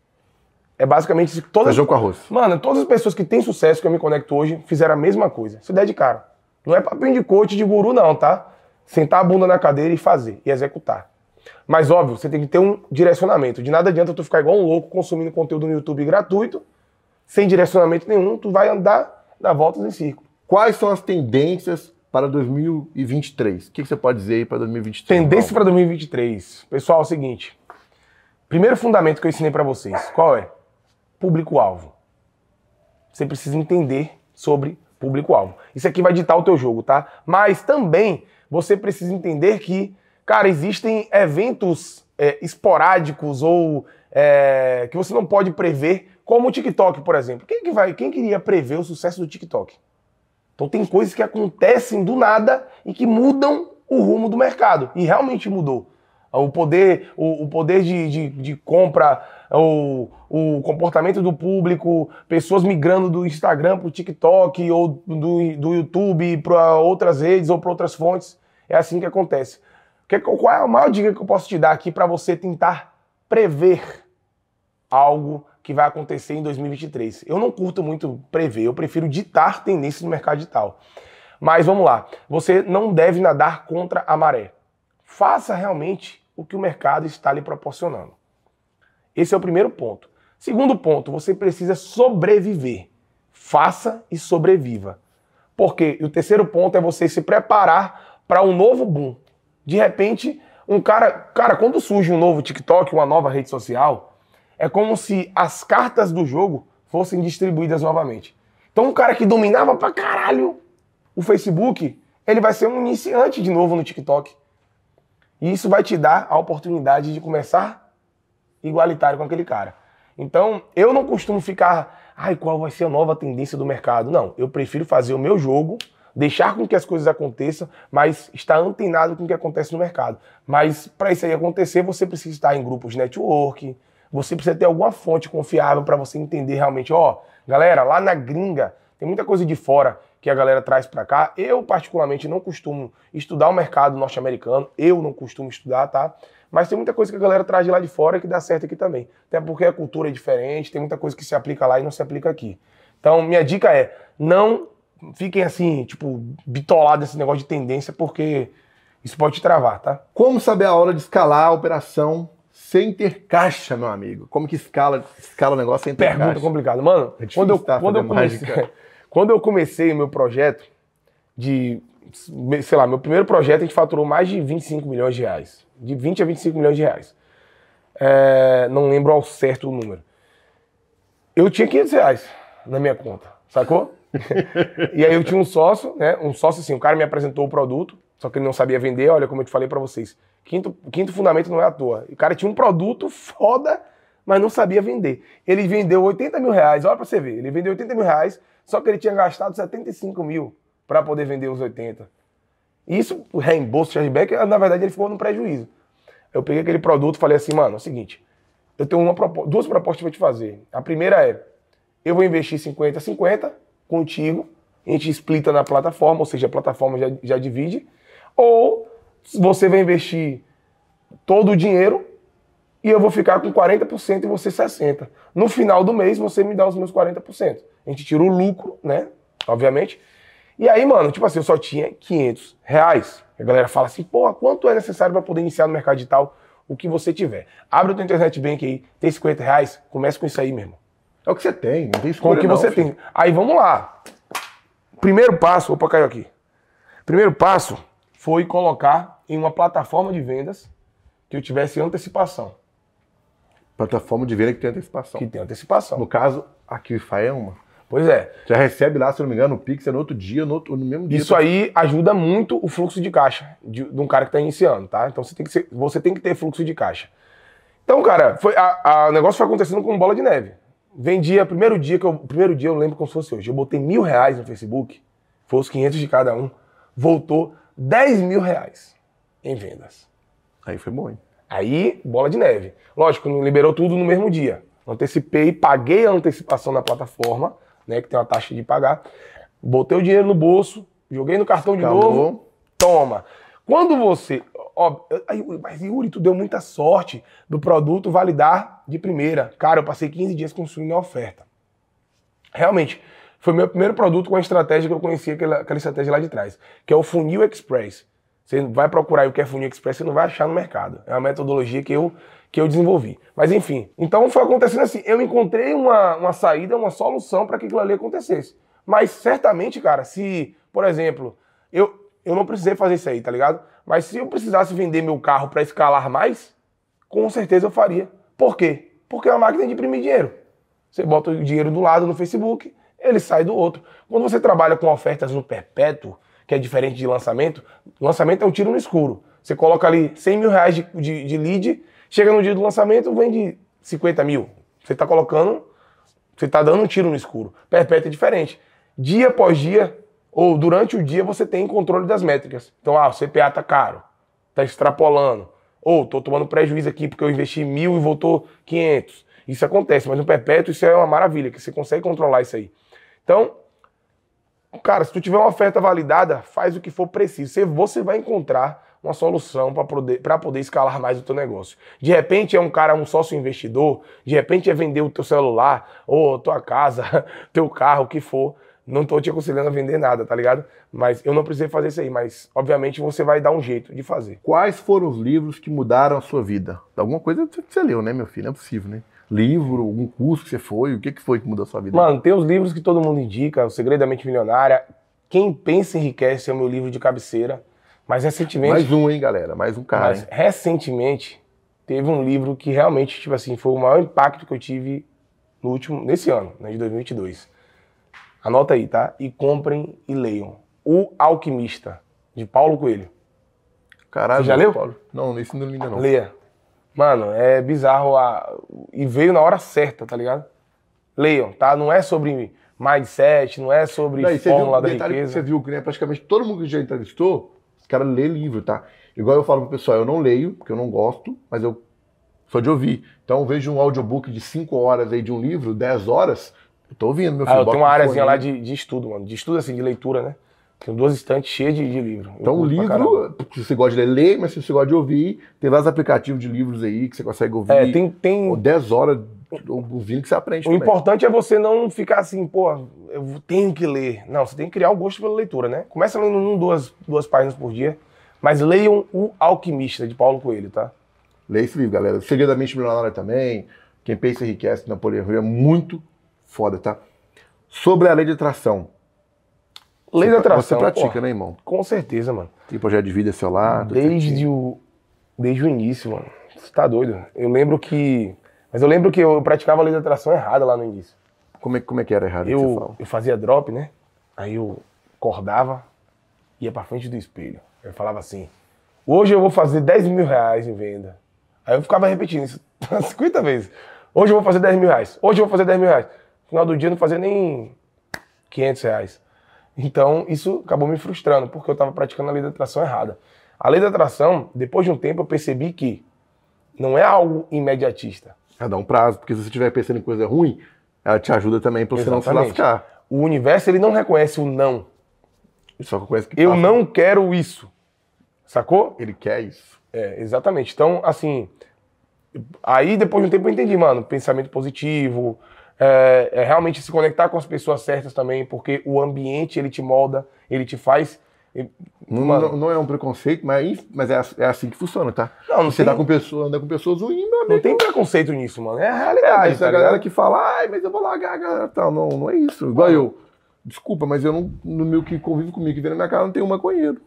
É basicamente isso que todas Feijão com arroz. Mano, todas as pessoas que têm sucesso que eu me conecto hoje fizeram a mesma coisa. Se dedicaram. Não é papinho de coach de guru, não, tá? Sentar a bunda na cadeira e fazer, e executar. Mas óbvio, você tem que ter um direcionamento. De nada adianta tu ficar igual um louco consumindo conteúdo no YouTube gratuito, sem direcionamento nenhum, tu vai andar, dar voltas em círculo. Quais são as tendências para 2023? O que, que você pode dizer aí para 2023? Tendência para 2023. Pessoal, é o seguinte. Primeiro fundamento que eu ensinei para vocês, qual é? Público-alvo. Você precisa entender sobre público-alvo. Isso aqui vai ditar o teu jogo, tá? Mas também você precisa entender que, cara, existem eventos é, esporádicos ou é, que você não pode prever, como o TikTok, por exemplo. Quem que vai? Quem queria prever o sucesso do TikTok? Então tem coisas que acontecem do nada e que mudam o rumo do mercado. E realmente mudou. O poder, o, o poder de, de, de compra, o, o comportamento do público, pessoas migrando do Instagram para o TikTok ou do, do YouTube para outras redes ou para outras fontes. É assim que acontece. Que- Qual é a maior dica que eu posso te dar aqui para você tentar prever algo que vai acontecer em 2023. Eu não curto muito prever, eu prefiro ditar tendências no mercado digital. Mas vamos lá, você não deve nadar contra a maré. Faça realmente o que o mercado está lhe proporcionando. Esse é o primeiro ponto. Segundo ponto, você precisa sobreviver. Faça e sobreviva. Porque o terceiro ponto é você se preparar para um novo boom. De repente, um cara, cara, quando surge um novo TikTok, uma nova rede social, é como se as cartas do jogo fossem distribuídas novamente. Então, um cara que dominava pra caralho o Facebook, ele vai ser um iniciante de novo no TikTok. E isso vai te dar a oportunidade de começar igualitário com aquele cara. Então, eu não costumo ficar, ai, qual vai ser a nova tendência do mercado? Não, eu prefiro fazer o meu jogo, deixar com que as coisas aconteçam, mas estar antenado com o que acontece no mercado. Mas para isso aí acontecer, você precisa estar em grupos de network, você precisa ter alguma fonte confiável para você entender realmente, ó, galera, lá na gringa tem muita coisa de fora que a galera traz para cá. Eu particularmente não costumo estudar o mercado norte-americano, eu não costumo estudar, tá? Mas tem muita coisa que a galera traz de lá de fora que dá certo aqui também. Até porque a cultura é diferente, tem muita coisa que se aplica lá e não se aplica aqui. Então, minha dica é, não fiquem assim, tipo, bitolados nesse negócio de tendência, porque isso pode te travar, tá? Como saber a hora de escalar a operação sem ter caixa, meu amigo? Como que escala, escala o negócio sem ter Pergunta caixa? complicada. Mano, É quando, eu, tá, quando, eu comecei. quando eu comecei o meu projeto de, sei lá, meu primeiro projeto a gente faturou mais de 25 milhões de reais. De 20 a 25 milhões de reais. É, não lembro ao certo o número. Eu tinha 500 reais na minha conta, sacou? e aí eu tinha um sócio, né? Um sócio assim, o cara me apresentou o produto, só que ele não sabia vender, olha como eu te falei pra vocês. Quinto, quinto fundamento não é à toa. O cara tinha um produto foda, mas não sabia vender. Ele vendeu 80 mil reais, olha pra você ver, ele vendeu 80 mil reais, só que ele tinha gastado 75 mil pra poder vender os 80. Isso, o reembolso, chargeback, na verdade ele ficou no prejuízo. Eu peguei aquele produto e falei assim, mano, é o seguinte, eu tenho uma duas propostas para te fazer. A primeira é, eu vou investir 50 a 50 contigo, a gente splita na plataforma, ou seja, a plataforma já, já divide, ou você vai investir todo o dinheiro e eu vou ficar com 40% e você 60%. No final do mês, você me dá os meus 40%. A gente tira o lucro, né? Obviamente. E aí, mano, tipo assim, eu só tinha 500 reais. A galera fala assim, porra, quanto é necessário para poder iniciar no mercado digital? O que você tiver. Abre o teu internet bank aí, tem 50 reais, comece com isso aí mesmo. É o que você tem, não tem Com escolha o que não, você filho. tem. Aí vamos lá. Primeiro passo, opa, caiu aqui. Primeiro passo foi colocar em uma plataforma de vendas que eu tivesse antecipação. Plataforma de venda que tem antecipação. Que tem antecipação. No caso, a QFI é uma. Pois é. Já recebe lá, se não me engano, o Pix é no outro dia, no, outro, no mesmo dia. Isso aí ajuda muito o fluxo de caixa de, de um cara que está iniciando, tá? Então você tem, que ser, você tem que ter fluxo de caixa. Então, cara, foi, a, a, o negócio foi acontecendo com bola de neve. Vendia, primeiro dia que eu, primeiro dia eu lembro como se fosse hoje. Eu botei mil reais no Facebook, foi os 500 de cada um, voltou 10 mil reais em vendas. Aí foi bom, hein? Aí, bola de neve. Lógico, não liberou tudo no mesmo dia. Antecipei, paguei a antecipação na plataforma, né, que tem uma taxa de pagar. Botei o dinheiro no bolso, joguei no cartão de novo, toma. Quando você, ó, mas Yuri, tu deu muita sorte do produto validar de primeira. Cara, eu passei 15 dias construindo a oferta. Realmente, foi meu primeiro produto com a estratégia que eu conhecia, aquela, aquela estratégia lá de trás, que é o Funil Express. Você vai procurar o que é Funil Express, você não vai achar no mercado. É uma metodologia que eu, que eu desenvolvi. Mas enfim, então foi acontecendo assim. Eu encontrei uma, uma saída, uma solução para que aquilo ali acontecesse. Mas certamente, cara, se, por exemplo, eu, eu não precisei fazer isso aí, tá ligado? Mas se eu precisasse vender meu carro para escalar mais, com certeza eu faria. Por quê? Porque é uma máquina de imprimir dinheiro. Você bota o dinheiro do lado no Facebook, ele sai do outro. Quando você trabalha com ofertas no perpétuo, que é diferente de lançamento. Lançamento é um tiro no escuro. Você coloca ali 100 mil reais de, de, de lead, chega no dia do lançamento, vende 50 mil. Você está colocando, você está dando um tiro no escuro. Perpétuo é diferente. Dia após dia, ou durante o dia, você tem controle das métricas. Então, ah, o CPA está caro, está extrapolando. Ou estou tomando prejuízo aqui porque eu investi mil e voltou 500. Isso acontece, mas no perpétuo isso é uma maravilha, que você consegue controlar isso aí. Então, Cara, se tu tiver uma oferta validada, faz o que for preciso. Você vai encontrar uma solução para poder, poder escalar mais o teu negócio. De repente é um cara, um sócio investidor, de repente é vender o teu celular, ou tua casa, teu carro, o que for. Não estou te aconselhando a vender nada, tá ligado? Mas eu não precisei fazer isso aí, mas obviamente você vai dar um jeito de fazer. Quais foram os livros que mudaram a sua vida? Alguma coisa você leu, né, meu filho? Não é possível, né? Livro, algum curso que você foi? O que, que foi que mudou a sua vida? Mano, tem os livros que todo mundo indica, O Segredo da Mente Milionária. Quem Pensa Enriquece é o meu livro de cabeceira. Mas recentemente. Mais um, hein, galera? Mais um cara. Mas recentemente teve um livro que realmente, tipo assim, foi o maior impacto que eu tive no último, nesse ano, né, de 2022. Anota aí, tá? E comprem e leiam. O Alquimista, de Paulo Coelho. Caralho, Você já leu? Paulo? Não, esse não li ainda não. Leia. Mano, é bizarro a... e veio na hora certa, tá ligado? Leiam, tá? Não é sobre mindset, não é sobre não, fórmula viu, da riqueza. você viu que né, praticamente todo mundo que já entrevistou, os caras lê livro, tá? Igual eu falo pro pessoal, eu não leio, porque eu não gosto, mas eu sou de ouvir. Então eu vejo um audiobook de 5 horas aí de um livro, 10 horas, eu tô ouvindo, meu filho. Ah, eu tenho uma áreazinha lá de, de estudo, mano. De estudo assim, de leitura, né? Tem duas estantes cheias de, de livro. Então, o livro, se você gosta de ler, lê, mas se você gosta de ouvir, tem vários aplicativos de livros aí que você consegue ouvir. É, tem. tem... 10 horas ouvindo que você aprende. O também. importante é você não ficar assim, pô, eu tenho que ler. Não, você tem que criar o gosto pela leitura, né? Começa lendo um, duas, duas páginas por dia, mas leiam O Alquimista, de Paulo Coelho, tá? Leia esse livro, galera. Segredo da Mente Milionária também. Quem pensa enriquece, Napoleão Hill é muito foda, tá? Sobre a lei de atração. Lei da atração. Você pratica, pô, né, irmão? Com certeza, mano. Tem projeto de vida seu lá? Desde o, desde o início, mano. Você tá doido? Eu lembro que. Mas eu lembro que eu praticava a lei da atração errada lá no início. Como é, como é que era errado? Eu, eu fazia drop, né? Aí eu acordava, ia pra frente do espelho. Eu falava assim: hoje eu vou fazer 10 mil reais em venda. Aí eu ficava repetindo isso 50 vezes. Hoje eu vou fazer 10 mil reais. Hoje eu vou fazer 10 mil reais. No final do dia eu não fazia nem 500 reais. Então, isso acabou me frustrando, porque eu estava praticando a lei da atração errada. A lei da atração, depois de um tempo, eu percebi que não é algo imediatista. É dar um prazo, porque se você estiver pensando em coisa ruim, ela te ajuda também para você não se lascar. O universo, ele não reconhece o não. Ele só reconhece que Eu passa. não quero isso. Sacou? Ele quer isso. É, exatamente. Então, assim, aí depois de um tempo eu entendi, mano, pensamento positivo, é, é, realmente se conectar com as pessoas certas também, porque o ambiente ele te molda, ele te faz. Não, não, não, é um preconceito, mas, mas é, é assim que funciona, tá? Não, não Você tem... tá com pessoas, anda com pessoas ruins, meu amigo. Não tem preconceito nisso, mano. É a realidade. É, tá a galera que fala, ai, mas eu vou largar a galera tal. Não, não é isso. Igual eu. Desculpa, mas eu não, no meu que convive comigo, que vem na minha casa, não tem um maconheiro.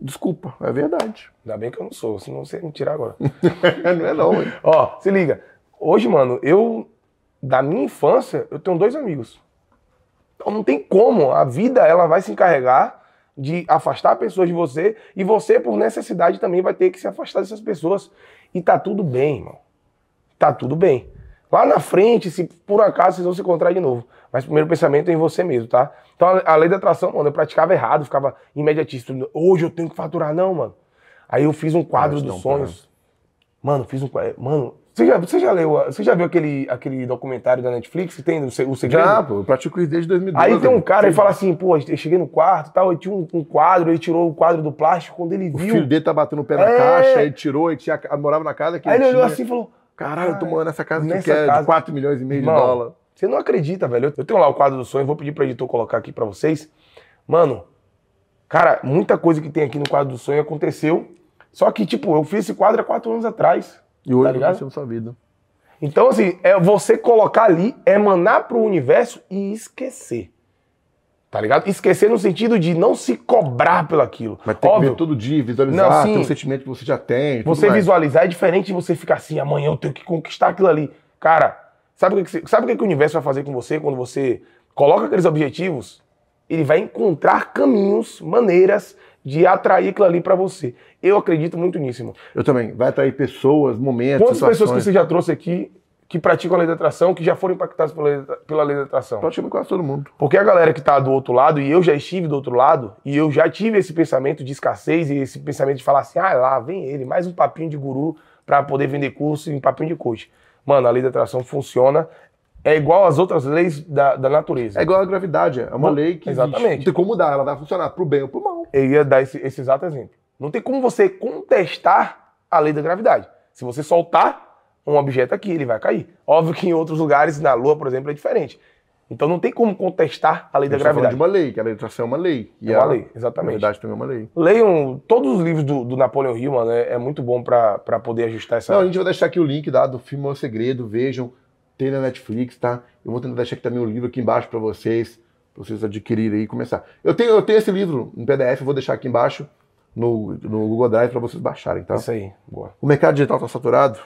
Desculpa, é verdade. Ainda bem que eu não sou, senão você me tirar agora. não é não, hein? Ó, se liga. Hoje, mano, eu da minha infância, eu tenho dois amigos. Então não tem como. A vida ela vai se encarregar de afastar pessoas de você e você, por necessidade, também vai ter que se afastar dessas pessoas. E tá tudo bem, irmão. Tá tudo bem. Lá na frente, se por acaso vocês vão se encontrar de novo. Mas o primeiro pensamento é em você mesmo, tá? Então a lei da atração, mano, eu praticava errado, ficava imediatista. Hoje eu tenho que faturar, não, mano. Aí eu fiz um quadro dos sonhos. Mano, fiz um quadro. Mano, você já, você já leu, você já viu aquele, aquele documentário da Netflix que tem o segredo? Já, pô, eu pratico isso desde 2012. Aí tem um cara, ele fala assim, pô, eu cheguei no quarto tal, ele tinha um, um, quadro, ele tirou o quadro do plástico, quando ele viu... O filho dele tá batendo o pé na é... caixa, ele tirou, ele tinha, morava na casa que Aí ele, ele olhou tinha. assim e falou... Caralho, eu tô morando nessa casa nessa que quer, casa... de 4 milhões e meio Mano, de dólares. Você não acredita, velho. Eu tenho lá o quadro do sonho, vou pedir pro editor colocar aqui para vocês. Mano, cara, muita coisa que tem aqui no quadro do sonho aconteceu. Só que, tipo, eu fiz esse quadro há quatro anos atrás. E hoje tá ligado? na sua vida. Então, assim, é você colocar ali, emanar pro universo e esquecer. Tá ligado? Esquecer no sentido de não se cobrar pelo aquilo. Mas tem Óbvio. que ver todo dia, visualizar, não, sim, ter um sentimento que você já tem. Você visualizar é diferente de você ficar assim, amanhã eu tenho que conquistar aquilo ali. Cara, sabe o que, sabe o que o universo vai fazer com você quando você coloca aqueles objetivos? Ele vai encontrar caminhos, maneiras de atrair aquilo ali para você. Eu acredito muito nisso, irmão. Eu também. Vai atrair pessoas, momentos, Quantas situações. pessoas que você já trouxe aqui que praticam a lei da atração, que já foram impactadas pela lei da, pela lei da atração? Praticamente quase todo mundo. Porque a galera que está do outro lado, e eu já estive do outro lado, e eu já tive esse pensamento de escassez e esse pensamento de falar assim, ah lá, vem ele, mais um papinho de guru para poder vender curso e um papinho de coach. Mano, a lei da atração funciona, é igual às outras leis da, da natureza. É igual à gravidade, é uma Bom, lei que exatamente. Existe. não tem como mudar, ela vai funcionar pro bem ou pro mal. Eu ia dar esse, esse exato exemplo. Não tem como você contestar a lei da gravidade. Se você soltar um objeto aqui, ele vai cair. Óbvio que em outros lugares, na Lua, por exemplo, é diferente. Então não tem como contestar a lei da gravidade. de uma lei, que a lei da atração é uma lei. É uma a, lei, exatamente. A verdade também é uma lei. Leiam todos os livros do, do Napoleon Hill, mano, é, é muito bom para poder ajustar essa... Não, a gente vai deixar aqui o link da, do filme O Segredo, vejam, tem na Netflix, tá? Eu vou tentar deixar aqui também o livro aqui embaixo para vocês, pra vocês adquirirem e começar. Eu tenho, eu tenho esse livro em PDF, eu vou deixar aqui embaixo no, no Google Drive para vocês baixarem, tá? Isso aí, boa. O mercado digital tá saturado?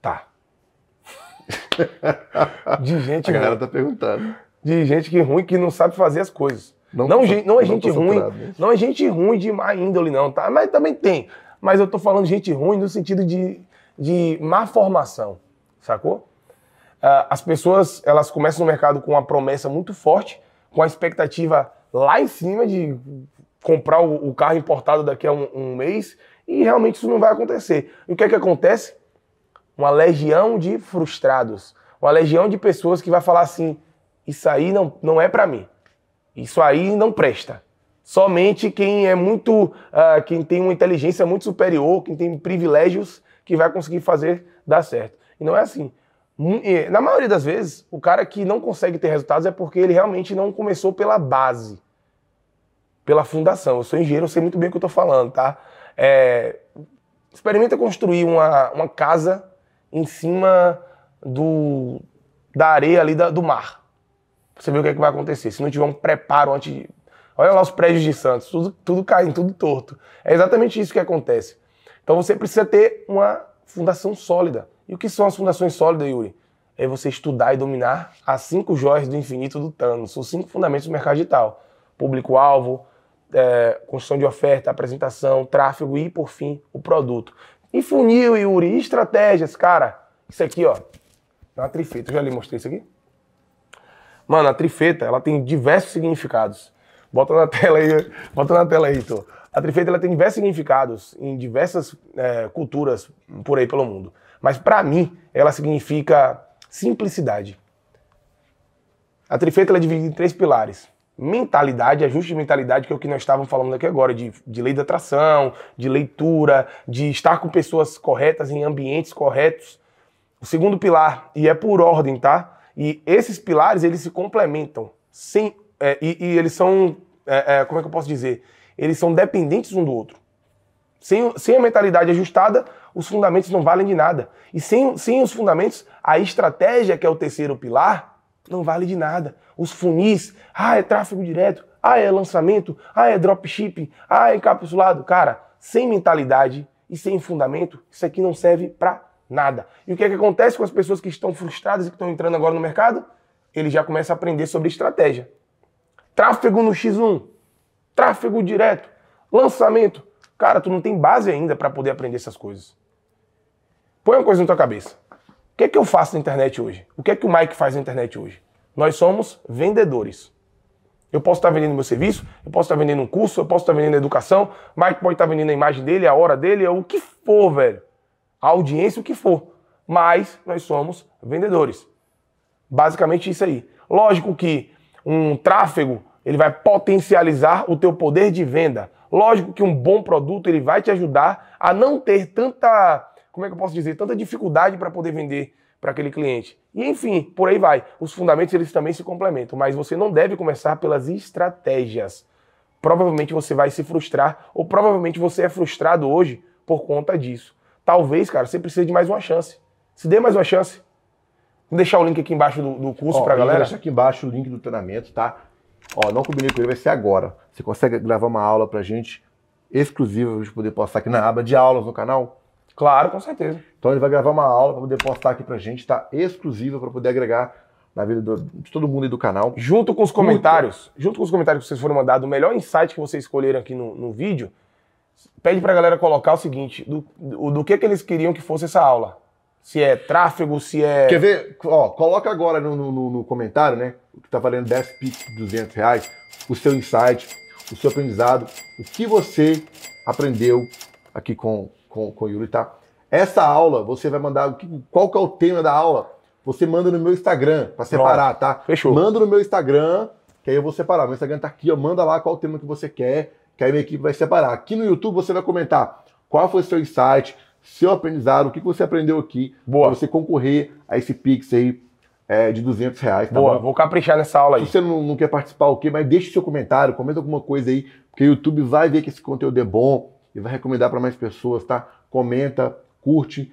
Tá. de gente A galera tá perguntando. De gente que ruim que não sabe fazer as coisas. Não, não, gente, não é gente ruim, não é gente ruim de má índole, não, tá? Mas também tem. Mas eu tô falando gente ruim no sentido de, de má formação, sacou? Uh, as pessoas, elas começam no mercado com uma promessa muito forte, com a expectativa lá em cima de comprar o, o carro importado daqui a um, um mês, e realmente isso não vai acontecer. E o que é que acontece? uma legião de frustrados, uma legião de pessoas que vai falar assim: isso aí não, não é para mim, isso aí não presta. Somente quem é muito, uh, quem tem uma inteligência muito superior, quem tem privilégios, que vai conseguir fazer dar certo. E não é assim. Na maioria das vezes, o cara que não consegue ter resultados é porque ele realmente não começou pela base, pela fundação. Eu sou engenheiro, eu sei muito bem o que eu estou falando, tá? É, experimenta construir uma, uma casa em cima do, da areia ali da, do mar. Pra você ver o que, é que vai acontecer. Se não tiver um preparo antes. Olha lá os prédios de Santos, tudo, tudo caindo, tudo torto. É exatamente isso que acontece. Então você precisa ter uma fundação sólida. E o que são as fundações sólidas, Yuri? É você estudar e dominar as cinco joias do infinito do Thanos, os cinco fundamentos do mercado digital. Público-alvo, é, construção de oferta, apresentação, tráfego e, por fim, o produto. E funil, Yuri, estratégias, cara. Isso aqui, ó, é uma trifeta. Eu já lhe mostrei isso aqui? Mano, a trifeta, ela tem diversos significados. Bota na tela aí, bota na tela aí, Tô. A trifeta, ela tem diversos significados em diversas é, culturas por aí pelo mundo. Mas para mim, ela significa simplicidade. A trifeta ela é dividida em três pilares mentalidade, ajuste de mentalidade, que é o que nós estávamos falando aqui agora, de, de lei da atração, de leitura, de estar com pessoas corretas em ambientes corretos. O segundo pilar, e é por ordem, tá? E esses pilares, eles se complementam, sem, é, e, e, eles são, é, é, como é que eu posso dizer? Eles são dependentes um do outro. Sem, sem a mentalidade ajustada, os fundamentos não valem de nada. E sem, sem os fundamentos, a estratégia, que é o terceiro pilar, não vale de nada. Os funis, ah, é tráfego direto, ah, é lançamento, ah, é dropshipping, ah, é encapsulado. Cara, sem mentalidade e sem fundamento, isso aqui não serve para Nada. E o que é que acontece com as pessoas que estão frustradas e que estão entrando agora no mercado? Ele já começa a aprender sobre estratégia. Tráfego no X1, tráfego direto, lançamento. Cara, tu não tem base ainda para poder aprender essas coisas. Põe uma coisa na tua cabeça. O que é que eu faço na internet hoje? O que é que o Mike faz na internet hoje? Nós somos vendedores. Eu posso estar vendendo meu serviço, eu posso estar vendendo um curso, eu posso estar vendendo educação, Mike pode estar vendendo a imagem dele, a hora dele, o que for, velho. A audiência, o que for. Mas nós somos vendedores. Basicamente isso aí. Lógico que um tráfego, ele vai potencializar o teu poder de venda. Lógico que um bom produto, ele vai te ajudar a não ter tanta, como é que eu posso dizer, tanta dificuldade para poder vender para aquele cliente. E enfim, por aí vai. Os fundamentos eles também se complementam, mas você não deve começar pelas estratégias. Provavelmente você vai se frustrar ou provavelmente você é frustrado hoje por conta disso. Talvez, cara, você precise de mais uma chance. Se dê mais uma chance. Vou deixar o link aqui embaixo do, do curso para galera. Deixa aqui embaixo o link do treinamento, tá? Ó, não combinei com ele, vai ser agora. Você consegue gravar uma aula pra gente exclusiva pra gente poder postar aqui na aba de aulas no canal? Claro, com certeza. Então ele vai gravar uma aula para poder postar aqui pra gente, tá? Exclusiva para poder agregar na vida do, de todo mundo aí do canal. Junto com os comentários, Muito. junto com os comentários que vocês foram mandados, o melhor insight que vocês escolheram aqui no, no vídeo, pede pra galera colocar o seguinte, do, do, do, que que eles queriam que fosse essa aula. Se é tráfego, se é... Quer ver? Ó, coloca agora no, no, no comentário, né? O que tá valendo 10 pix de 200 reais, o seu insight, o seu aprendizado, o que você aprendeu aqui com, com, com o Yuri, tá? Essa aula, você vai mandar. Qual que é o tema da aula? Você manda no meu Instagram para separar, tá? Fechou. Manda no meu Instagram, que aí eu vou separar. Meu Instagram tá aqui, ó. Manda lá qual o tema que você quer, que aí minha equipe vai separar. Aqui no YouTube você vai comentar qual foi o seu insight, seu aprendizado, o que você aprendeu aqui, Boa. pra você concorrer a esse Pix aí é, de 200 reais. Tá Boa, bom? vou caprichar nessa aula aí. Se você não, não quer participar, o quê? Mas deixe seu comentário, comenta alguma coisa aí, porque o YouTube vai ver que esse conteúdo é bom e vai recomendar para mais pessoas, tá? Comenta, curte,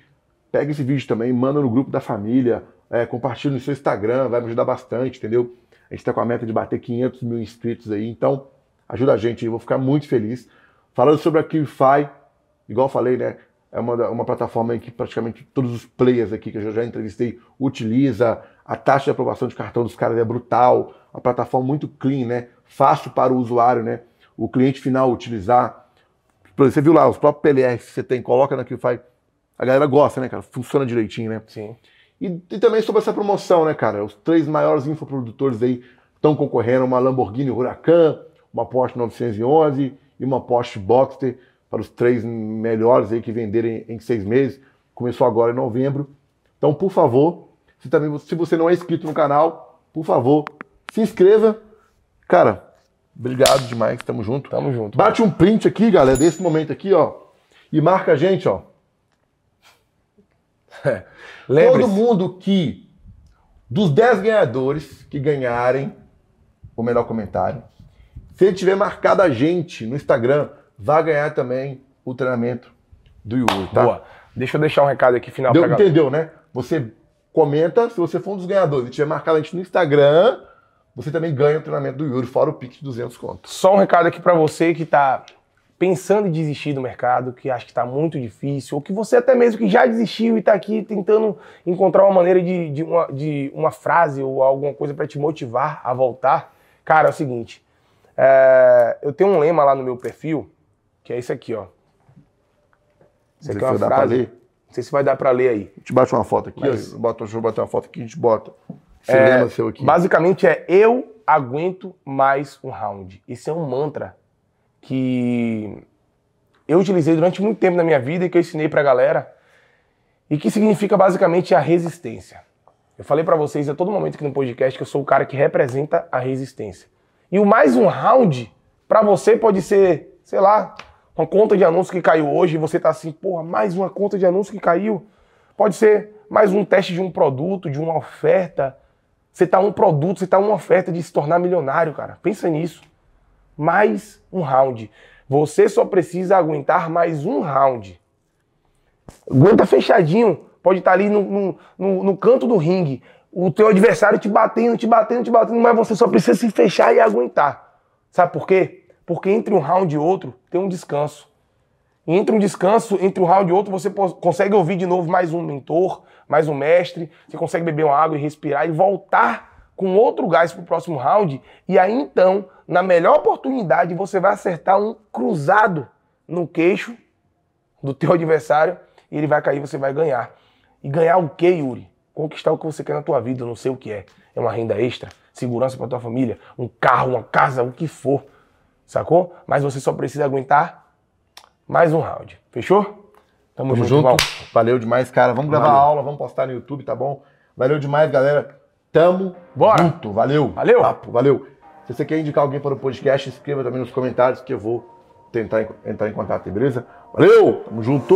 pega esse vídeo também, manda no grupo da família, é, compartilha no seu Instagram, vai me ajudar bastante, entendeu? A gente está com a meta de bater 500 mil inscritos aí, então ajuda a gente, eu vou ficar muito feliz. Falando sobre a QFI, igual falei, né? É uma, uma plataforma que praticamente todos os players aqui que eu já entrevistei utiliza. A taxa de aprovação de cartão dos caras é brutal. A plataforma muito clean, né? Fácil para o usuário, né? O cliente final utilizar. Você viu lá, os próprios PLRs que você tem, coloca na QFI a galera gosta, né, cara? Funciona direitinho, né? Sim. E, e também sobre essa promoção, né, cara? Os três maiores infoprodutores aí estão concorrendo: uma Lamborghini Huracan, uma Porsche 911 e uma Porsche Boxster para os três melhores aí que venderem em seis meses. Começou agora em novembro. Então, por favor, se, também, se você não é inscrito no canal, por favor, se inscreva. Cara, obrigado demais, tamo junto. Tamo junto. Bate um print aqui, galera, desse momento aqui, ó. E marca a gente, ó. Todo mundo que, dos 10 ganhadores que ganharem o melhor comentário, se ele tiver marcado a gente no Instagram, vai ganhar também o treinamento do Yuri, tá? Boa. Deixa eu deixar um recado aqui final Deu, pra Entendeu, né? Você comenta, se você for um dos ganhadores e tiver marcado a gente no Instagram, você também ganha o treinamento do Yuri, fora o Pix de 200 contos. Só um recado aqui para você que tá pensando em desistir do mercado, que acha que está muito difícil, ou que você até mesmo que já desistiu e está aqui tentando encontrar uma maneira de, de, uma, de uma frase ou alguma coisa para te motivar a voltar, cara, é o seguinte, é, eu tenho um lema lá no meu perfil, que é esse aqui, ó. Isso aqui é uma frase. Não sei se vai dar para ler aí. A gente bate uma foto aqui, Mas... bota, deixa eu botar uma foto aqui, a gente bota. Esse é, lema seu aqui. Basicamente é eu aguento mais um round. Esse é um mantra que eu utilizei durante muito tempo na minha vida e que eu ensinei para a galera e que significa basicamente a resistência. Eu falei para vocês a todo momento aqui no podcast que eu sou o cara que representa a resistência. E o mais um round para você pode ser, sei lá, uma conta de anúncio que caiu hoje e você tá assim, porra, mais uma conta de anúncio que caiu. Pode ser mais um teste de um produto, de uma oferta. Você tá um produto, você tá uma oferta de se tornar milionário, cara. Pensa nisso mais um round. Você só precisa aguentar mais um round. Aguenta fechadinho. Pode estar ali no, no, no, no canto do ringue. O teu adversário te batendo, te batendo, te batendo, mas você só precisa se fechar e aguentar. Sabe por quê? Porque entre um round e outro tem um descanso. Entre um descanso, entre um round e outro, você consegue ouvir de novo mais um mentor, mais um mestre, você consegue beber uma água e respirar e voltar com outro gás pro próximo round. E aí então, na melhor oportunidade, você vai acertar um cruzado no queixo do teu adversário e ele vai cair, você vai ganhar. E ganhar o quê, Yuri? Conquistar o que você quer na tua vida, não sei o que é. É uma renda extra, segurança para tua família, um carro, uma casa, o que for. Sacou? Mas você só precisa aguentar mais um round. Fechou? Tamo, Tamo junto. junto. Valeu demais, cara. Vamos gravar a aula, vamos postar no YouTube, tá bom? Valeu demais, galera. Tamo Bora. junto. Valeu. Valeu. Papo, valeu. Se você quer indicar alguém para o podcast, escreva também nos comentários que eu vou tentar entrar em contato, beleza? Valeu, tamo junto!